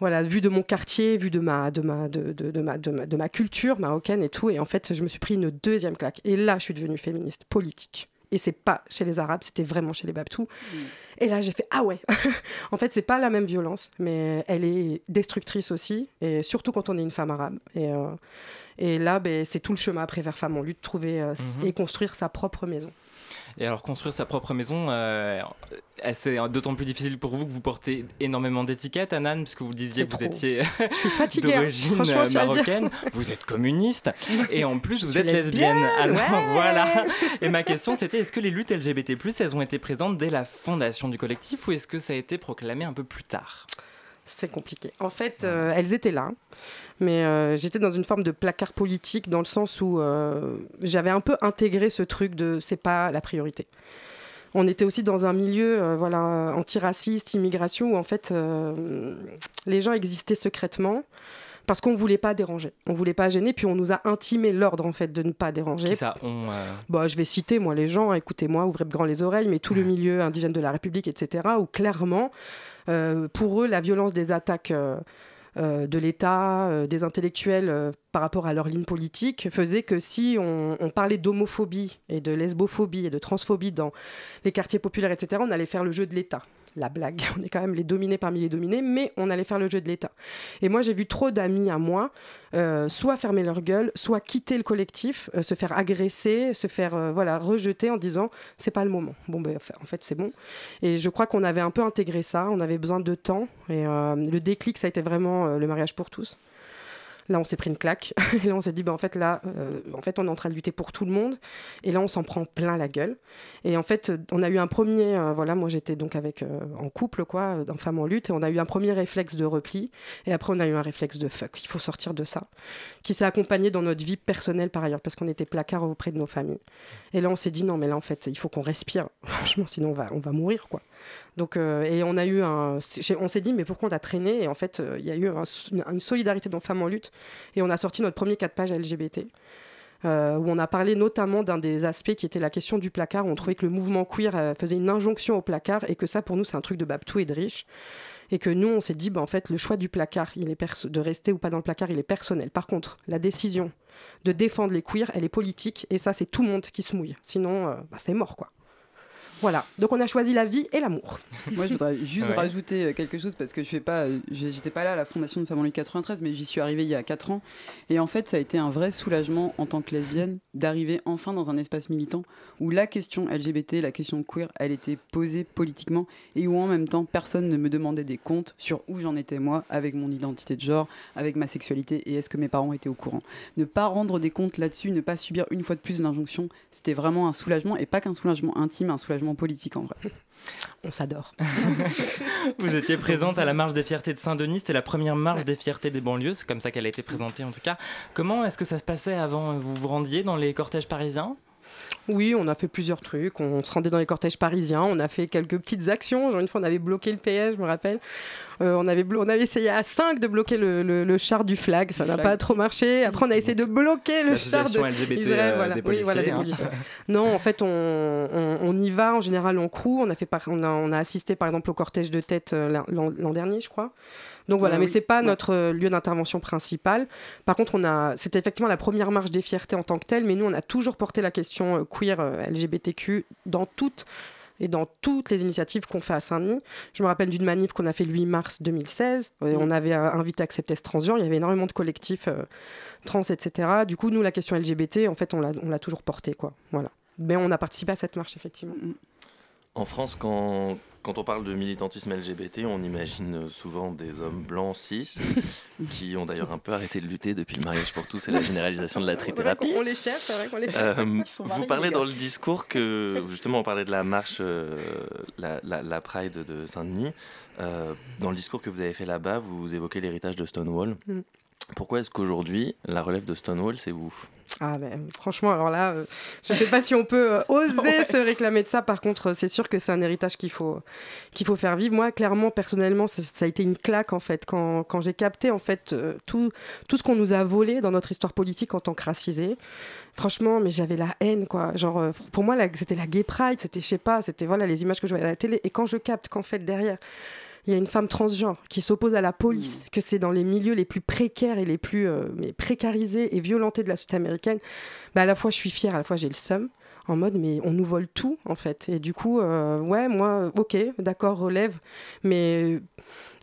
voilà, vu de mon quartier, vu de ma, de ma, de, de, ma, de ma culture marocaine et tout, et en fait, je me suis pris une deuxième claque. Et là, je suis devenue féministe politique. Et c'est pas chez les Arabes, c'était vraiment chez les Babtou. Et là, j'ai fait ah ouais. en fait, c'est pas la même violence, mais elle est destructrice aussi, et surtout quand on est une femme arabe. Et, euh, et là, ben, c'est tout le chemin après vers femme en lutte, trouver euh, Mhm. et construire sa propre maison. Et alors construire sa propre maison, euh, c'est d'autant plus difficile pour vous que vous portez énormément d'étiquettes, Anan, puisque vous disiez que vous étiez hein. d'origine euh, marocaine, vous êtes communiste et en plus vous êtes lesbienne. lesbienne, Alors ouais. voilà. Et ma question c'était est-ce que les luttes LGBT+ elles ont été présentes dès la fondation du collectif ou est-ce que ça a été proclamé un peu plus tard? C'est compliqué. En fait, euh, elles étaient là, mais euh, j'étais dans une forme de placard politique dans le sens où euh, j'avais un peu intégré ce truc de c'est pas la priorité. On était aussi dans un milieu euh, voilà, antiraciste, immigration, où en fait les gens existaient secrètement parce qu'on ne voulait pas déranger. On ne voulait pas gêner, puis on nous a intimé l'ordre en fait de ne pas déranger. Qui ça on, euh, Bah, je vais citer, moi, les gens, écoutez-moi, ouvrez grand les oreilles, mais tout le milieu indigène de la République, etc., où clairement, euh, pour eux, la violence des attaques euh, de l'État, euh, des intellectuels euh, par rapport à leur ligne politique, faisait que si on, on parlait d'homophobie et de lesbophobie et de transphobie dans les quartiers populaires, etc., on allait faire le jeu de l'État. La blague, on est quand même les dominés parmi les dominés, mais on allait faire le jeu de l'État. Et moi, j'ai vu trop d'amis à moi euh, soit fermer leur gueule, soit quitter le collectif, euh, se faire agresser, se faire euh, voilà rejeter en disant c'est pas le moment. Bon ben en fait c'est bon. Et je crois qu'on avait un peu intégré ça, on avait besoin de temps et le déclic ça a été vraiment le mariage pour tous. Là, on s'est pris une claque. Et là, on s'est dit, bah, en fait, là, euh, en fait, on est en train de lutter pour tout le monde. Et là, on s'en prend plein la gueule. Et en fait, on a eu un premier, euh, voilà, moi, j'étais donc avec euh, en couple, quoi, en femme en lutte, et on a eu un premier réflexe de repli. Et après, on a eu un réflexe de fuck. Il faut sortir de ça, qui s'est accompagné dans notre vie personnelle par ailleurs, parce qu'on était placard auprès de nos familles. Et là, on s'est dit, non, mais là, en fait, il faut qu'on respire. Franchement, sinon, on va, on va mourir, quoi. Donc, euh, et on a eu un. On s'est dit, mais pourquoi on a traîné? Et en fait, euh, il y a eu un- une, solidarité dans Femmes en lutte. Et on a sorti notre premier 4 pages LGBT. euh, où on a parlé notamment d'un des aspects qui était la question du placard. On trouvait que le mouvement queer faisait une injonction au placard et que ça, pour nous, c'est un truc de Babtou et de riche. Et que nous, on s'est dit, bah, en fait, le choix du placard, il est de rester ou pas dans le placard, il est personnel. Par contre, la décision de défendre les queers, elle est politique. Et ça, c'est tout le monde qui se mouille. Sinon, bah, c'est mort, quoi. Voilà. Donc, on a choisi la vie et l'amour. Moi, je voudrais juste Ouais. rajouter euh, quelque chose parce que je fais pas, euh, j'étais pas là à la fondation de Femmes en lutte 93, mais j'y suis arrivée il y a 4 ans. Et en fait, ça a été un vrai soulagement en tant que lesbienne d'arriver enfin dans un espace militant où la question LGBT, la question queer, elle était posée politiquement et où en même temps, personne ne me demandait des comptes sur où j'en étais moi avec mon identité de genre, avec ma sexualité et est-ce que mes parents étaient au courant. Ne pas rendre des comptes là-dessus, ne pas subir une fois de plus l'injonction, c'était vraiment un soulagement et pas qu'un soulagement intime, un soulagement politique en vrai. On s'adore. Vous étiez présente à la marche des fiertés de Saint-Denis, c'était la première marche des fiertés des banlieues, c'est comme ça qu'elle a été présentée en tout cas. Comment est-ce que ça se passait avant? Vous vous rendiez dans les cortèges parisiens? Oui, on a fait plusieurs trucs. On se rendait dans les cortèges parisiens. On a fait quelques petites actions. Genre une fois, on avait bloqué le PS, je me rappelle. Euh, on, avait on avait essayé à 5 de bloquer le, le- le char du flag. Ça n'a pas trop marché. Après, on a essayé de bloquer le char de LGBT, Israël, euh, voilà. des Oui, voilà, des policiers, hein. non, en fait, on, on- on y va. En général, on crew. On a, fait par- on, a, on a assisté, par exemple, au cortège de tête euh, l'an dernier, je crois. Donc voilà, Ah mais c'est pas notre euh, lieu d'intervention principal. Par contre, on a, c'était effectivement la première marche des fiertés en tant que telle, mais nous, on a toujours porté la question euh, queer, euh, LGBTQ dans toutes et dans toutes les initiatives qu'on fait à Saint-Denis. Je me rappelle d'une manif qu'on a fait le 8 mars 2016. Euh, Mm. On avait invité Acceptez Transgenre. Il y avait énormément de collectifs euh, trans, etc. Du coup, nous, la question LGBT, en fait, on l'a, on l'a toujours portée, quoi. Voilà. Mais on a participé à cette marche, effectivement. En France, quand, quand on parle de militantisme LGBT, on imagine souvent des hommes blancs cis qui ont d'ailleurs un peu arrêté de lutter depuis le mariage pour tous et la généralisation de la trithérapie. on les cherche, c'est vrai qu'on les cherche. Euh, sont vous parlez dans le discours que, justement, on parlait de la marche, euh, la, la- la Pride de Saint-Denis. Euh, dans le discours que vous avez fait là-bas, vous évoquez l'héritage de Stonewall. Mm. Pourquoi est-ce qu'aujourd'hui, la relève de Stonewall, c'est vous Ah ben, franchement, alors là, euh, je ne sais pas si on peut euh, oser se réclamer de ça. Par contre, euh, c'est sûr que c'est un héritage qu'il faut, qu'il faut faire vivre. Moi, clairement, personnellement, ça, ça a été une claque, en fait, quand, quand j'ai capté, en fait, euh, tout, tout ce qu'on nous a volé dans notre histoire politique en tant que racisés. Franchement, mais j'avais la haine, quoi. Genre, euh, pour moi, c'était la gay pride, c'était, je sais pas, c'était voilà, les images que je voyais à la télé. Et quand je capte qu'en fait, derrière, il y a une femme transgenre qui s'oppose à la police, que c'est dans les milieux les plus précaires et les plus euh, précarisés et violentés de la société américaine, bah, à la fois je suis fière, à la fois j'ai le seum. En mode, mais on nous vole tout, en fait. Et du coup, euh, ouais, moi, ok, d'accord, relève. Mais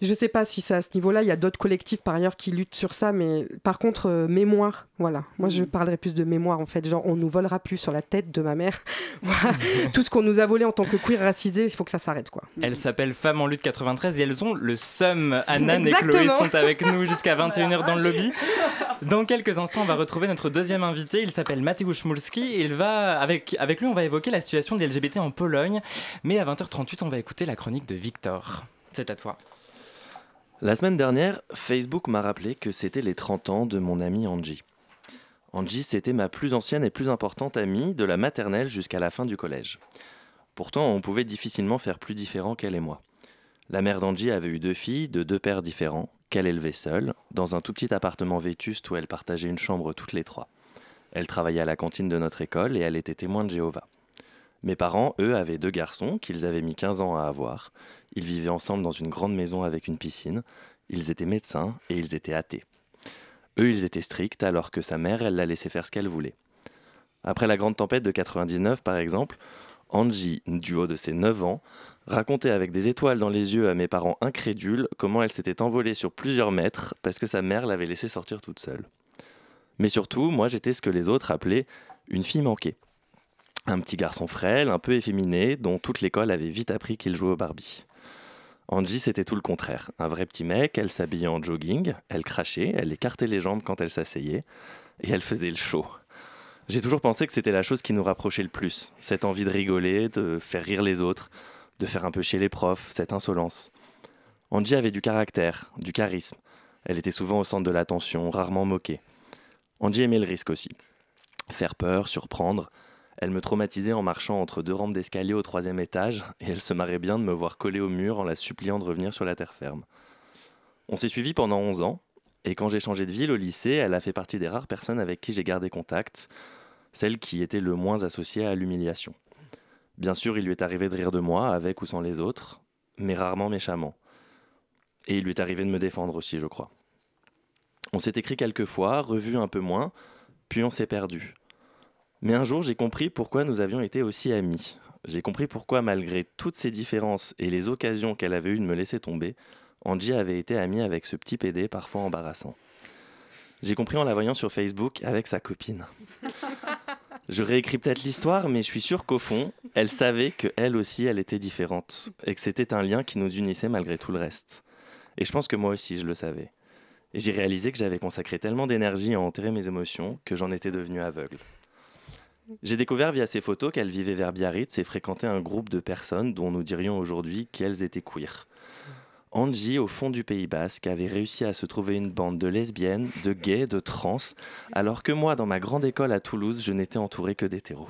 je sais pas si c'est à ce niveau-là. Il y a d'autres collectifs, par ailleurs, qui luttent sur ça. Mais par contre, euh, mémoire, voilà. Moi, je parlerai plus de mémoire, en fait. Genre, on nous volera plus sur la tête de ma mère. Voilà. Tout ce qu'on nous a volé en tant que queer racisé, il faut que ça s'arrête, quoi. Elles s'appellent Femmes en lutte 93 et elles ont le seum. Anan et Chloé sont avec nous jusqu'à 21h dans le lobby. Dans quelques instants, on va retrouver notre deuxième invité. Il s'appelle Mateusz Mulski et il va, avec, avec lui, on va évoquer la situation des LGBT en Pologne. Mais à 20h38, on va écouter la chronique de Victor. C'est à toi. La semaine dernière, Facebook m'a rappelé que c'était les 30 ans de mon amie Angie. Angie, c'était ma plus ancienne et plus importante amie, de la maternelle jusqu'à la fin du collège. Pourtant, on pouvait difficilement faire plus différent qu'elle et moi. La mère d'Angie avait eu deux filles de deux pères différents, qu'elle élevait seule, dans un tout petit appartement vétuste où elle partageait une chambre toutes les trois. Elle travaillait à la cantine de notre école et elle était témoin de Jéhovah. Mes parents, eux, avaient deux garçons qu'ils avaient mis 15 ans à avoir. Ils vivaient ensemble dans une grande maison avec une piscine. Ils étaient médecins et ils étaient athées. Eux, ils étaient stricts alors que sa mère, elle la laissait faire ce qu'elle voulait. Après la grande tempête de 99, par exemple, Angie, du haut de ses 9 ans, racontait avec des étoiles dans les yeux à mes parents incrédules comment elle s'était envolée sur plusieurs mètres parce que sa mère l'avait laissée sortir toute seule. Mais surtout, moi j'étais ce que les autres appelaient une fille manquée. Un petit garçon frêle, un peu efféminé, dont toute l'école avait vite appris qu'il jouait au Barbie. Angie, c'était tout le contraire. Un vrai petit mec, elle s'habillait en jogging, elle crachait, elle écartait les jambes quand elle s'asseyait, et elle faisait le show. J'ai toujours pensé que c'était la chose qui nous rapprochait le plus, cette envie de rigoler, de faire rire les autres, de faire un peu chier les profs, cette insolence. Angie avait du caractère, du charisme. Elle était souvent au centre de l'attention, rarement moquée. Angie aimait le risque aussi. Faire peur, surprendre. Elle me traumatisait en marchant entre deux rampes d'escalier au troisième étage, et elle se marrait bien de me voir coller au mur en la suppliant de revenir sur la terre ferme. On s'est suivis pendant 11 ans, et quand j'ai changé de ville au lycée, elle a fait partie des rares personnes avec qui j'ai gardé contact, celle qui était le moins associée à l'humiliation. Bien sûr, il lui est arrivé de rire de moi, avec ou sans les autres, mais rarement méchamment. Et il lui est arrivé de me défendre aussi, je crois. On s'est écrit quelques fois, revu un peu moins, puis on s'est perdu. Mais un jour, j'ai compris pourquoi nous avions été aussi amis. J'ai compris pourquoi, malgré toutes ces différences et les occasions qu'elle avait eues de me laisser tomber, Angie avait été amie avec ce petit PD parfois embarrassant. J'ai compris en la voyant sur Facebook avec sa copine. Je réécris peut-être l'histoire, mais je suis sûr qu'au fond, elle savait que elle aussi, elle était différente et que c'était un lien qui nous unissait malgré tout le reste. Et je pense que moi aussi, je le savais. J'ai réalisé que j'avais consacré tellement d'énergie à enterrer mes émotions que j'en étais devenu aveugle. J'ai découvert via ces photos qu'elle vivait vers Biarritz et fréquentait un groupe de personnes dont nous dirions aujourd'hui qu'elles étaient queer. Angie, au fond du Pays Basque, avait réussi à se trouver une bande de lesbiennes, de gays, de trans, alors que moi, dans ma grande école à Toulouse, je n'étais entouré que d'hétéros.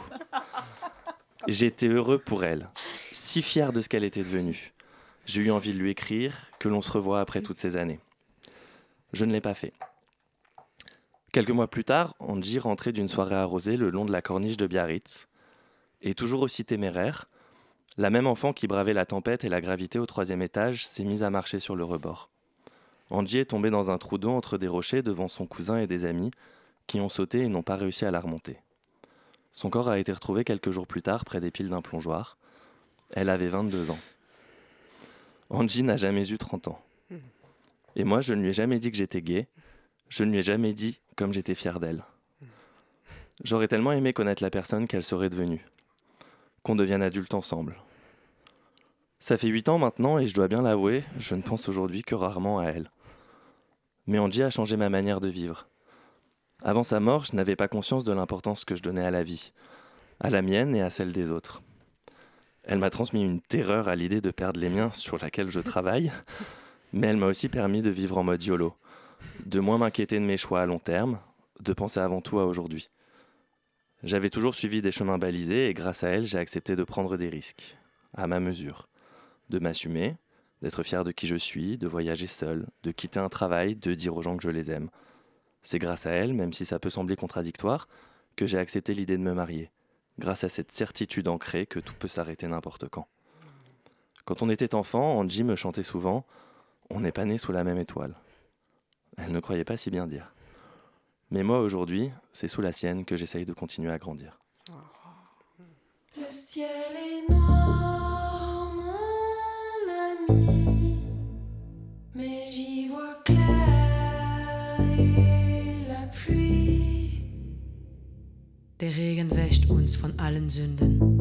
J'étais heureux pour elle, si fier de ce qu'elle était devenue. J'ai eu envie de lui écrire, que l'on se revoie après toutes ces années. Je ne l'ai pas fait. Quelques mois plus tard, Angie rentrait d'une soirée arrosée le long de la corniche de Biarritz. Et toujours aussi téméraire, la même enfant qui bravait la tempête et la gravité au troisième étage s'est mise à marcher sur le rebord. Angie est tombée dans un trou d'eau entre des rochers devant son cousin et des amis qui ont sauté et n'ont pas réussi à la remonter. Son corps a été retrouvé quelques jours plus tard près des piles d'un plongeoir. Elle avait 22 ans. Angie n'a jamais eu 30 ans. Et moi, je ne lui ai jamais dit que j'étais gay. Je ne lui ai jamais dit comme j'étais fier d'elle. J'aurais tellement aimé connaître la personne qu'elle serait devenue. Qu'on devienne adulte ensemble. Ça fait 8 ans maintenant et je dois bien l'avouer, je ne pense aujourd'hui que rarement à elle. Mais Angie a changé ma manière de vivre. Avant sa mort, je n'avais pas conscience de l'importance que je donnais à la vie, à la mienne et à celle des autres. Elle m'a transmis une terreur à l'idée de perdre les miens sur laquelle je travaille, mais elle m'a aussi permis de vivre en mode YOLO, de moins m'inquiéter de mes choix à long terme, de penser avant tout à aujourd'hui. J'avais toujours suivi des chemins balisés et grâce à elle, j'ai accepté de prendre des risques, à ma mesure, de m'assumer, d'être fier de qui je suis, de voyager seul, de quitter un travail, de dire aux gens que je les aime. C'est grâce à elle, même si ça peut sembler contradictoire, que j'ai accepté l'idée de me marier, grâce à cette certitude ancrée que tout peut s'arrêter n'importe quand. Quand on était enfant, Angie me chantait souvent On n'est pas né sous la même étoile. Elle ne croyait pas si bien dire. Mais moi, aujourd'hui, c'est sous la sienne que j'essaye de continuer à grandir. Le ciel est noir, mon ami, mais j'y vois clair et la pluie. Der Regen wäscht uns von allen Sünden.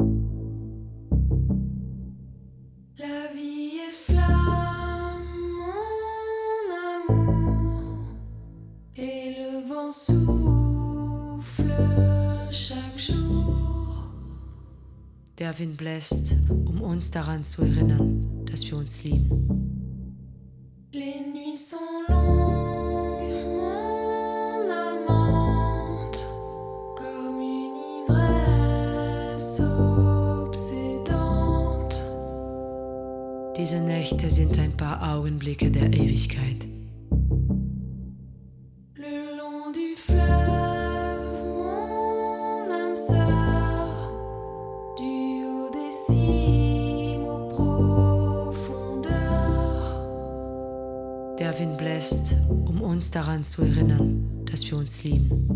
Wind bläst, um uns daran zu erinnern, dass wir uns lieben. Les nuits sont longues. Diese Nächte sind ein paar Augenblicke der Ewigkeit. Team.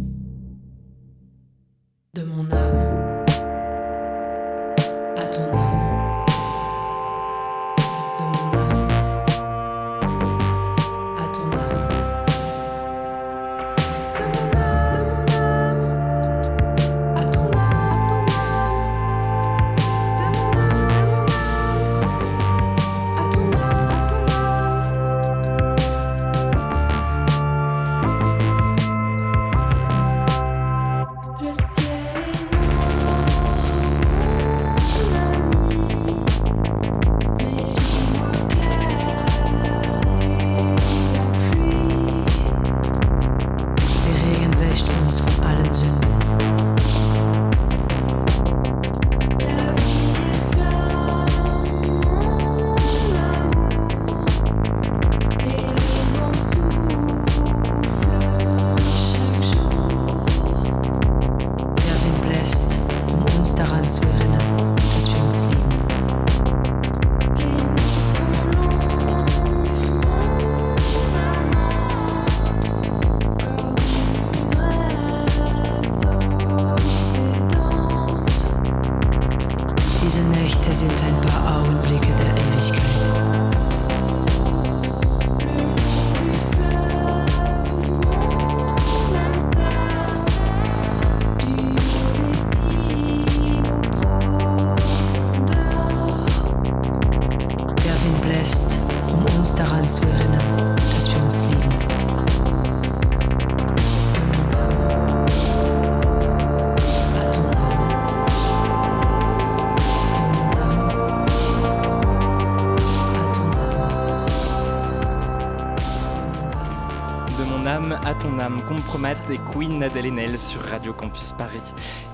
Âme, Compromat et Queen Nadal Enel sur Radio Campus Paris.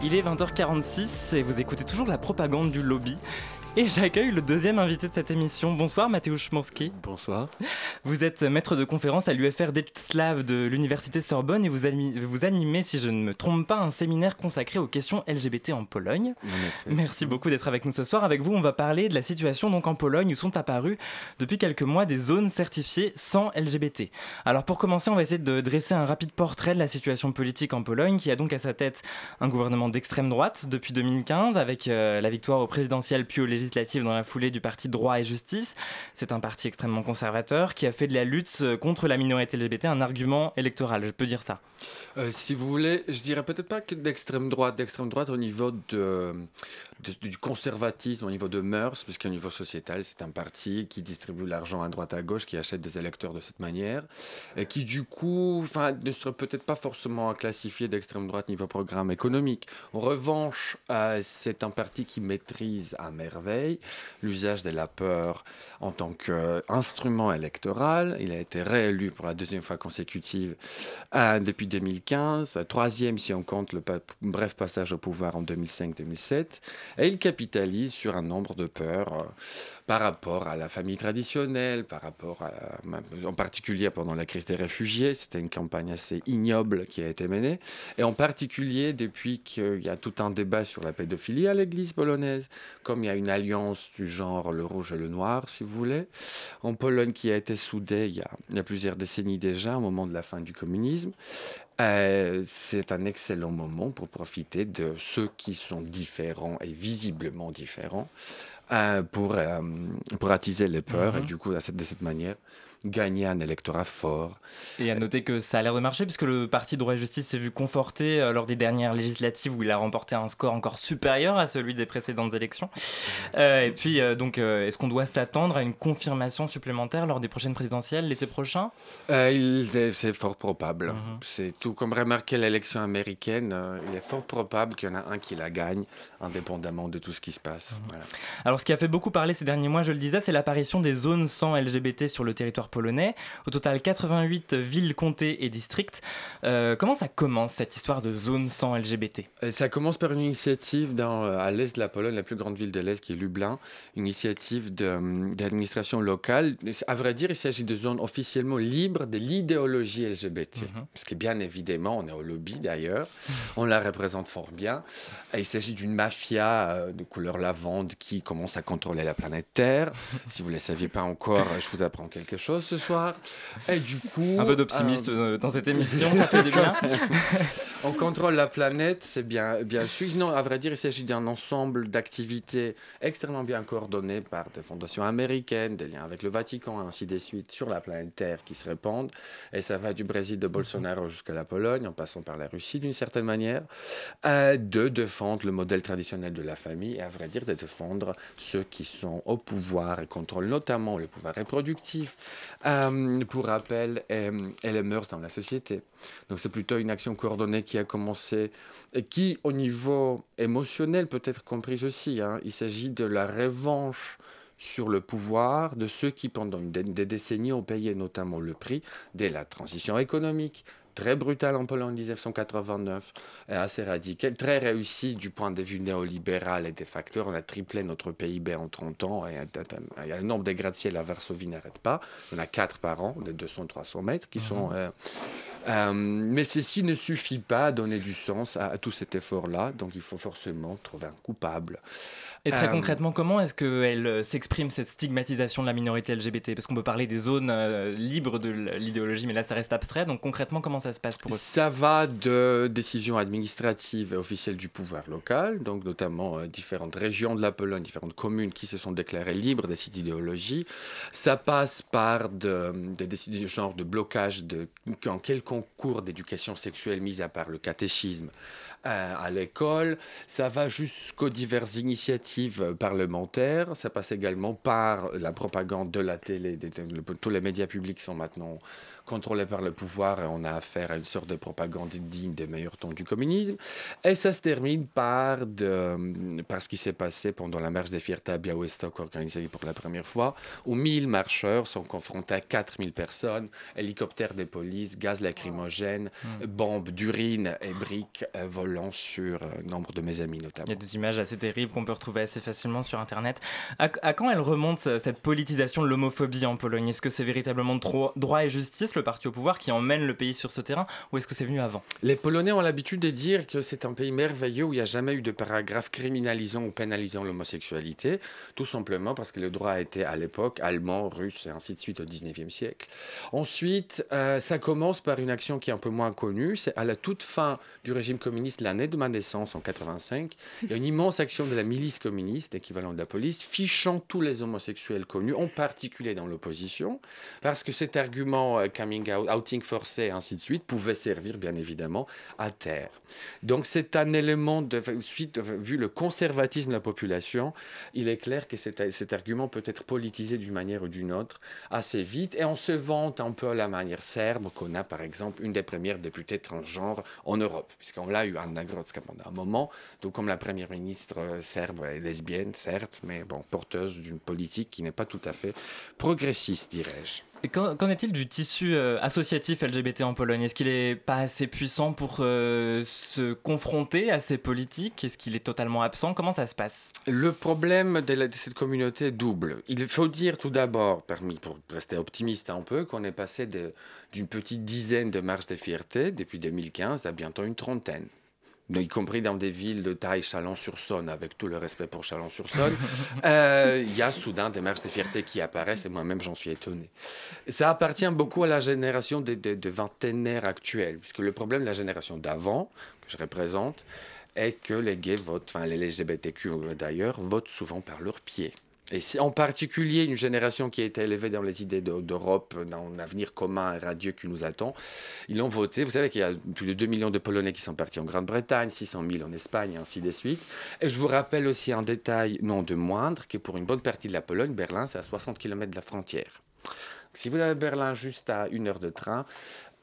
Il est 20h46 et vous écoutez toujours la propagande du lobby. Et j'accueille le deuxième invité de cette émission. Bonsoir Mathéo Chmorski. Bonsoir. Vous êtes maître de conférence à l'UFR de l'Université Sorbonne et vous, vous animez, si je ne me trompe pas, un séminaire consacré aux questions LGBT en Pologne. Merci beaucoup d'être avec nous ce soir. Avec vous, on va parler de la situation donc en Pologne où sont apparues depuis quelques mois des zones certifiées sans LGBT. Alors pour commencer, on va essayer de dresser un rapide portrait de la situation politique en Pologne qui a donc à sa tête un gouvernement d'extrême droite depuis 2015 avec euh, la victoire au présidentiel puis aux législatives dans la foulée du parti Droit et Justice. C'est un parti extrêmement conservateur qui a fait de la lutte euh, contre la minorité LGBT un argument électoral, je peux dire ça. Euh, si vous voulez, je dirais peut-être pas que d'extrême droite, d'extrême droite au niveau de, du conservatisme, au niveau de mœurs, puisqu'au niveau sociétal, c'est un parti qui distribue l'argent à droite à gauche, qui achète des électeurs de cette manière, et qui du coup, ne serait peut-être pas forcément classifié d'extrême droite niveau programme économique. En revanche, euh, c'est un parti qui maîtrise à merveille l'usage de la peur en tant qu'instrument électoral. Il a été réélu pour la deuxième fois consécutive euh, depuis 2015, euh, troisième si on compte le bref passage au pouvoir en 2005-2007, et il capitalise sur un nombre de peurs euh, par rapport à la famille traditionnelle, par rapport à, en particulier pendant la crise des réfugiés, c'était une campagne assez ignoble qui a été menée, et en particulier depuis qu'il y a tout un débat sur la pédophilie à l'église polonaise, comme il y a une alliance du genre le rouge et le noir, si vous voulez, en Pologne qui a été soudée il y a plusieurs décennies déjà, au moment de la fin du communisme. Euh, c'est un excellent moment pour profiter de ceux qui sont différents et visiblement différents euh, pour, euh, pour attiser les peurs Mhm. et du coup, de cette manière, gagner un électorat fort. Et à noter que ça a l'air de marcher puisque le parti Droit et Justice s'est vu conforté euh, lors des dernières législatives où il a remporté un score encore supérieur à celui des précédentes élections. Euh, et puis euh, donc euh, est-ce qu'on doit s'attendre à une confirmation supplémentaire lors des prochaines présidentielles l'été prochain? Euh, c'est- fort probable. Mhm. C'est tout comme remarquer l'élection américaine. euh, il est fort probable qu'il y en a un qui la gagne, indépendamment de tout ce qui se passe. Mhm. Voilà. Alors, ce qui a fait beaucoup parler ces derniers mois, je le disais, c'est l'apparition des zones sans LGBT sur le territoire polonais. Au total, 88 villes, comtés et districts. Euh, comment ça commence cette histoire de zones sans LGBT Et ça commence par une initiative dans, euh, à l'est de la Pologne, la plus grande ville de l'est qui est Lublin, une initiative d'administration locale. À vrai dire, il s'agit de zones officiellement libres de l'idéologie LGBT. Mhm. Ce qui est bien évidemment, on est au lobby d'ailleurs, on la représente fort bien. Et il s'agit d'une mafia euh, de couleur lavande qui commence à contrôler la planète Terre. si vous ne le saviez pas encore, je vous apprends quelque chose ce soir. Et du coup... Un peu d'optimiste euh, euh, dans cette émission, ça fait du bien. on contrôle la planète, c'est bien, bien sûr. Non, à vrai dire, il s'agit d'un ensemble d'activités extrêmement bien coordonnées par des fondations américaines, des liens avec le Vatican, et ainsi de suite, sur la planète Terre qui se répandent. Et ça va du Brésil de Bolsonaro jusqu'à la Pologne, en passant par la Russie d'une certaine manière, euh, de défendre le modèle traditionnel de la famille et, à vrai dire, de défendre ceux qui sont au pouvoir et contrôlent notamment le pouvoir reproductif, euh, pour rappel, et les mœurs dans la société. Donc c'est plutôt une action coordonnée qui a commencé et qui, au niveau émotionnel, peut être comprise aussi. hein. Il s'agit de la revanche sur le pouvoir de ceux qui, pendant des décennies, ont payé notamment le prix de la transition économique, très brutale en Pologne en 1989, et assez radicale, très réussie du point de vue néolibéral et des facteurs. On a triplé notre PIB en 30 ans, et, et- et le nombre de gratte-ciel à Varsovie n'arrête pas. En a quatre par an, de 200-300 mètres, qui sont... euh, Euh, mais ceci ne suffit pas à donner du sens à, à tout cet effort-là, donc il faut forcément trouver un coupable. Et très Euh, concrètement, comment est-ce qu'elle euh, s'exprime cette stigmatisation de la minorité LGBT Parce qu'on peut parler des zones euh, libres de l'idéologie, mais là ça reste abstrait. Donc concrètement, comment ça se passe pour eux? Ça va de décisions administratives et officielles du pouvoir local, donc notamment euh, différentes régions de la Pologne, différentes communes qui se sont déclarées libres de cette idéologie. Ça passe par de- des décisions du genre de blocage de en quelconque cours d'éducation sexuelle, mis à part le catéchisme, à l'école. Ça va jusqu'aux diverses initiatives euh, parlementaires. Ça passe également par la propagande de la télé. Tous les médias publics sont maintenant contrôlés par le pouvoir et on a affaire à une sorte de propagande digne des meilleurs temps du communisme. Et ça se termine par, de, par ce qui s'est passé pendant la marche des fiertés à Białystok organisée pour la première fois, où 1000 marcheurs sont confrontés à 4000 personnes, hélicoptères de police, gaz lacrymogène, Mm. bombes d'urine et briques euh, volant sur euh, nombre de mes amis notamment. Il y a des images assez terribles qu'on peut retrouver assez facilement sur Internet. À, à quand elle remonte euh, cette politisation de l'homophobie en Pologne? Est-ce que c'est véritablement droit et justice, le parti au pouvoir, qui emmène le pays sur ce terrain, ou est-ce que c'est venu avant Les Polonais ont l'habitude de dire que c'est un pays merveilleux où il n'y a jamais eu de paragraphe criminalisant ou pénalisant l'homosexualité, tout simplement parce que le droit a été à l'époque allemand, russe et ainsi de suite au 19e siècle. Ensuite, euh, ça commence par une action qui est un peu moins connue, c'est à la toute fin du régime communiste, l'année de ma naissance en 85, il y a une immense action de la milice communiste, équivalent de la police, fichant tous les homosexuels connus, en particulier dans l'opposition, parce que cet argument euh, coming out, outing forcé ainsi de suite pouvait servir bien évidemment à terre. Donc c'est un élément de suite vu le conservatisme de la population, il est clair que cet, argument peut être politisé d'une manière ou d'une autre assez vite et on se vante un peu à la manière serbe qu'on a par exemple une des premières députées transgenres en Europe puisqu'on l'a eu Anna Grodzka pendant un moment donc comme la première ministre euh, serbe est lesbienne certes mais bon porteuse d'une politique qui n'est pas tout à fait progressiste dirais-je. Qu'en est-il du tissu euh, associatif LGBT en Pologne? Est-ce qu'il n'est pas assez puissant pour euh, se confronter à ces politiques? Est-ce qu'il est totalement absent? Comment ça se passe? Le problème de, cette communauté est double. Il faut dire tout d'abord, permis pour rester optimiste un peu, qu'on est passé d'une petite dizaine de marches de fierté depuis 2015 à bientôt une trentaine. Y compris dans des villes de taille Chalon-sur-Saône, avec tout le respect pour Chalon-sur-Saône, euh, il y a soudain des marches de fierté qui apparaissent et moi-même j'en suis étonné. Ça appartient beaucoup à la génération des, des- des vingtenaires actuels, puisque le problème de la génération d'avant, que je représente, est que les gays votent, enfin les LGBTQ d'ailleurs, votent souvent par leurs pieds. Et c'est en particulier une génération qui a été élevée dans les idées de- d'Europe, dans un avenir commun et radieux qui nous attend. Ils ont voté. Vous savez qu'il y a plus de 2 millions de Polonais qui sont partis en Grande-Bretagne, 600 000 en Espagne, et ainsi de suite. Et je vous rappelle aussi un détail non de moindre, que pour une bonne partie de la Pologne, Berlin, c'est à 60 km de la frontière. Si vous avez Berlin juste à une heure de train,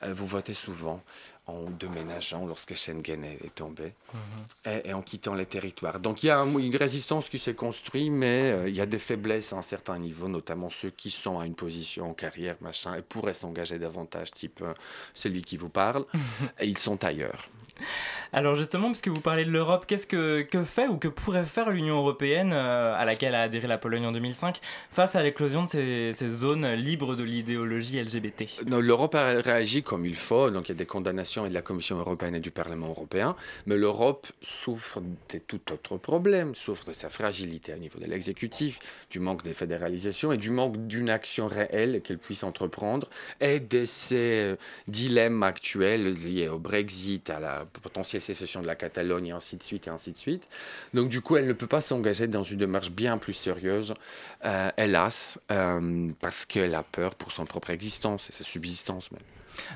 euh, vous votez souvent en déménageant lorsque Schengen est, tombé et, et en quittant les territoires. Donc il y a un- une résistance qui s'est construite, mais euh, il y a des faiblesses à un certain niveau, notamment ceux qui sont à une position en carrière, machin, et pourraient s'engager davantage, type euh, celui qui vous parle, et ils sont ailleurs. Alors justement, puisque vous parlez de l'Europe, qu'est-ce que, que fait ou que pourrait faire l'Union européenne, euh, à laquelle a adhéré la Pologne en 2005, face à l'éclosion de ces, zones libres de l'idéologie LGBT L'Europe a réagi comme il faut, donc il y a des condamnations de la Commission européenne et du Parlement européen, mais l'Europe souffre de tout autre problème, souffre de sa fragilité au niveau de l'exécutif, du manque de fédéralisation et du manque d'une action réelle qu'elle puisse entreprendre, et de ces euh, dilemmes actuels liés au Brexit, à la potentielle sécession de la Catalogne, et ainsi de suite, et ainsi de suite. Donc du coup, elle ne peut pas s'engager dans une démarche bien plus sérieuse, euh, hélas, euh, parce qu'elle a peur pour son propre existence et sa subsistance même.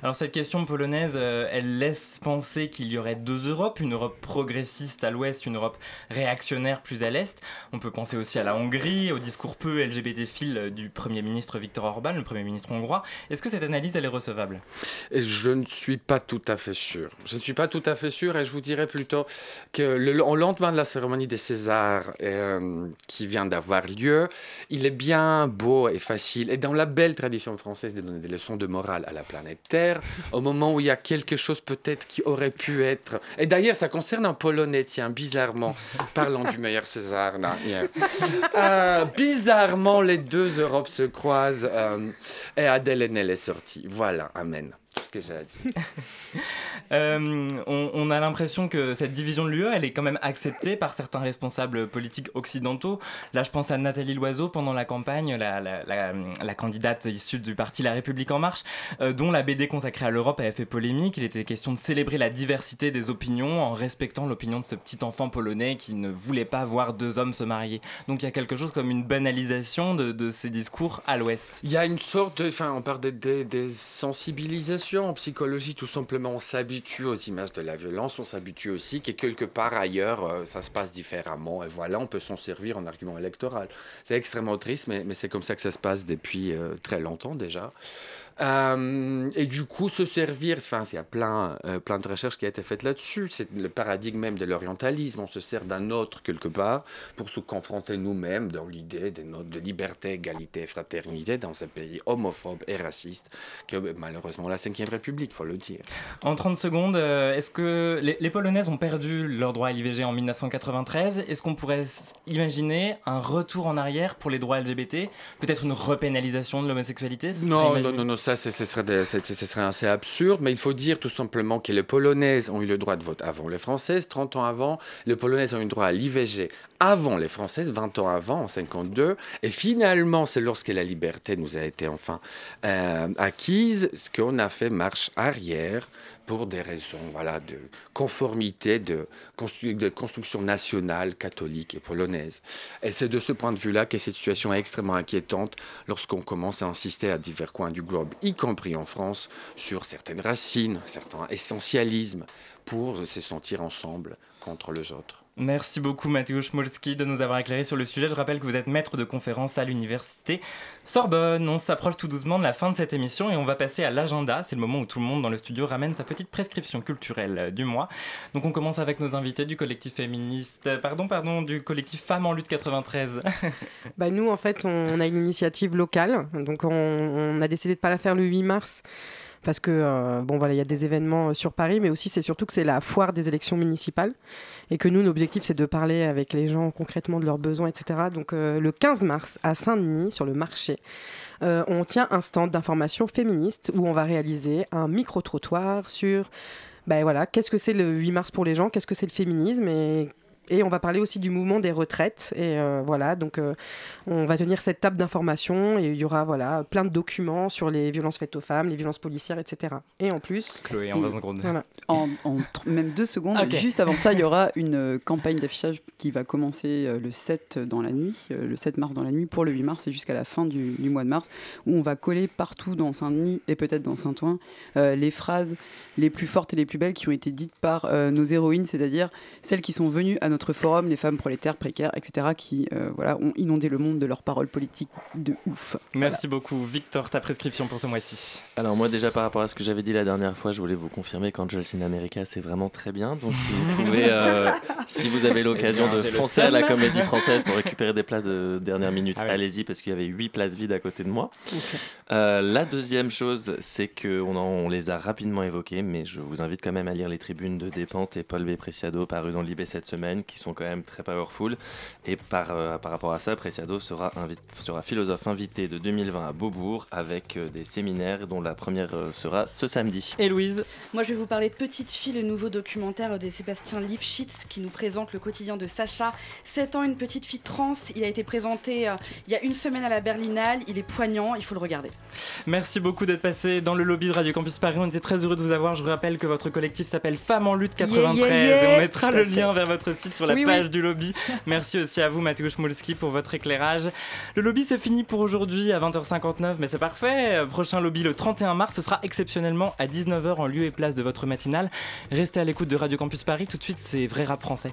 Alors cette question polonaise, euh, elle laisse penser qu'il y aurait deux Europes, une Europe progressiste à l'ouest, une Europe réactionnaire plus à l'est. On peut penser aussi à la Hongrie, au discours peu LGBT-phile du Premier ministre Viktor Orban, le Premier ministre hongrois. Est-ce que cette analyse, elle est recevable? Je ne suis pas tout à fait sûr. Je ne suis pas tout à fait sûr et je vous dirais plutôt que le, lendemain de la cérémonie des Césars euh, qui vient d'avoir lieu, il est bien beau et facile et dans la belle tradition française de donner des leçons de morale à la planète Au moment où il y a quelque chose peut-être qui aurait pu être... Et d'ailleurs, ça concerne un Polonais, tiens, bizarrement, parlant du meilleur César, là. Euh, bizarrement, les deux Europes se croisent euh, et Adèle Haenel est sortie. Voilà, amen. Tout ce que j'ai à dire. Euh, on, on a l'impression que cette division de l'UE, elle est quand même acceptée par certains responsables politiques occidentaux. Là, je pense à Nathalie Loiseau pendant la campagne, la, la- la- la candidate issue du parti La République En Marche, euh, dont la BD consacrée à l'Europe avait fait polémique. Il était question de célébrer la diversité des opinions en respectant l'opinion de ce petit enfant polonais qui ne voulait pas voir deux hommes se marier. Donc il y a quelque chose comme une banalisation de, de ces discours à l'Ouest. Il y a une sorte de. Enfin, on parle des, des, des sensibilisations en psychologie, tout simplement. On s'habitue aux images de la violence, on s'habitue aussi que quelque part ailleurs, euh, ça se passe différemment. Et voilà, on peut s'en servir en argument électoral. C'est extrêmement triste, mais, c'est comme ça que ça se passe depuis euh, très longtemps déjà. Euh, et du coup, se servir, enfin, il y a plein, euh, plein de recherches qui ont été faites là-dessus. C'est le paradigme même de l'orientalisme. On se sert d'un autre quelque part pour se confronter nous-mêmes dans l'idée de, liberté, égalité, fraternité dans ce pays homophobe et raciste que malheureusement la 5 République, faut le dire. En 30 secondes, euh, est-ce que les, les Polonaises ont perdu leur droit à l'IVG en 1993 Est-ce qu'on pourrait imaginer un retour en arrière pour les droits LGBT Peut-être une repénalisation de l'homosexualité? Non, non, non, non, ça, ce serait, ce assez absurde, mais il faut dire tout simplement que les Polonaises ont eu le droit de vote avant les Françaises, 30 ans avant. Les Polonaises ont eu le droit à l'IVG avant les Françaises, 20 ans avant, en 52. Et finalement, c'est lorsque la liberté nous a été enfin euh, acquise qu'on a fait marche arrière pour des raisons voilà, de conformité, de, de construction nationale, catholique et polonaise. Et c'est de ce point de vue-là que cette situation est extrêmement inquiétante lorsqu'on commence à insister à divers coins du globe, y compris en France, sur certaines racines, certains essentialismes, pour se sentir ensemble contre les autres. Merci beaucoup Mateusz Molski de nous avoir éclairé sur le sujet. Je rappelle que vous êtes maître de conférence à l'université Sorbonne. On s'approche tout doucement de la fin de cette émission et on va passer à l'agenda. C'est le moment où tout le monde dans le studio ramène sa petite prescription culturelle du mois. Donc on commence avec nos invités du collectif féministe, euh, pardon, pardon, du collectif Femmes en lutte 93. Bah, nous, en fait, on a une initiative locale. Donc, on, on a décidé de ne pas la faire le 8 mars. Parce que, euh, bon, voilà, il y a des événements euh, sur Paris, mais aussi, c'est surtout que c'est la foire des élections municipales. Et que nous, l'objectif, c'est de parler avec les gens concrètement de leurs besoins, etc. Donc, euh, le 15 mars, à Saint-Denis, sur le marché, on tient un stand d'information féministe où on va réaliser un micro-trottoir sur ben voilà, qu'est-ce que c'est le 8 mars pour les gens, qu'est-ce que c'est le féminisme et et on va parler aussi du mouvement des retraites. Et euh, voilà, donc euh, on va tenir cette table d'information et il y aura voilà, plein de documents sur les violences faites aux femmes, les violences policières, etc. Et en plus. Chloé, en 20 secondes. Voilà. En, en même deux secondes, juste avant ça, il y aura une euh, campagne d'affichage qui va commencer le 7 dans la nuit, le 7 mars dans la nuit pour le 8 mars et jusqu'à la fin du, du mois de mars, où on va coller partout dans Saint-Denis et peut-être dans Saint-Ouen euh, les phrases les plus fortes et les plus belles qui ont été dites par euh, nos héroïnes, c'est-à-dire celles qui sont venues à notre forum, les femmes prolétaires précaires, etc., qui euh, voilà, ont inondé le monde de leurs paroles politiques de ouf. Merci beaucoup. Victor, ta prescription pour ce mois-ci Alors moi déjà par rapport à ce que j'avais dit la dernière fois, je voulais vous confirmer qu'Angels in America c'est vraiment très bien. Donc si vous pouvez, euh, si vous avez l'occasion Eh de foncer à la comédie française pour récupérer des places de dernière minute, allez-y parce qu'il y avait 8 places vides à côté de moi. Euh, la deuxième chose, c'est qu'on on les a rapidement évoquées, mais je vous invite quand même à lire les tribunes de Despentes et Paul B. Preciado parues dans l'IB cette semaine, qui sont quand même très powerful. Et par, euh, par rapport à ça, Preciado sera, invi- sera philosophe invité de 2020 à Beaubourg avec euh, des séminaires dont la première euh, sera ce samedi. Et Louise? Moi, je vais vous parler de Petite fille, le nouveau documentaire de Sébastien Lifshitz qui nous présente le quotidien de Sacha, 7 ans, une petite fille trans. Il a été présenté euh, il y a une semaine à la Berlinale. Il est poignant, il faut le regarder. Merci beaucoup d'être passé dans le lobby de Radio Campus Paris. On était très heureux de vous avoir. Je vous rappelle que votre collectif s'appelle Femmes en lutte 93 Yeah, yeah, yeah. et on mettra le lien vers votre site sur la Oui, page oui. du lobby. Merci aussi à vous Mateusz Mulski pour votre éclairage. Le lobby c'est fini pour aujourd'hui à 20h59 mais c'est parfait. Prochain lobby le 31 mars, ce sera exceptionnellement à 19h en lieu et place de votre matinale. Restez à l'écoute de Radio Campus Paris. Tout de suite c'est vrai rap français.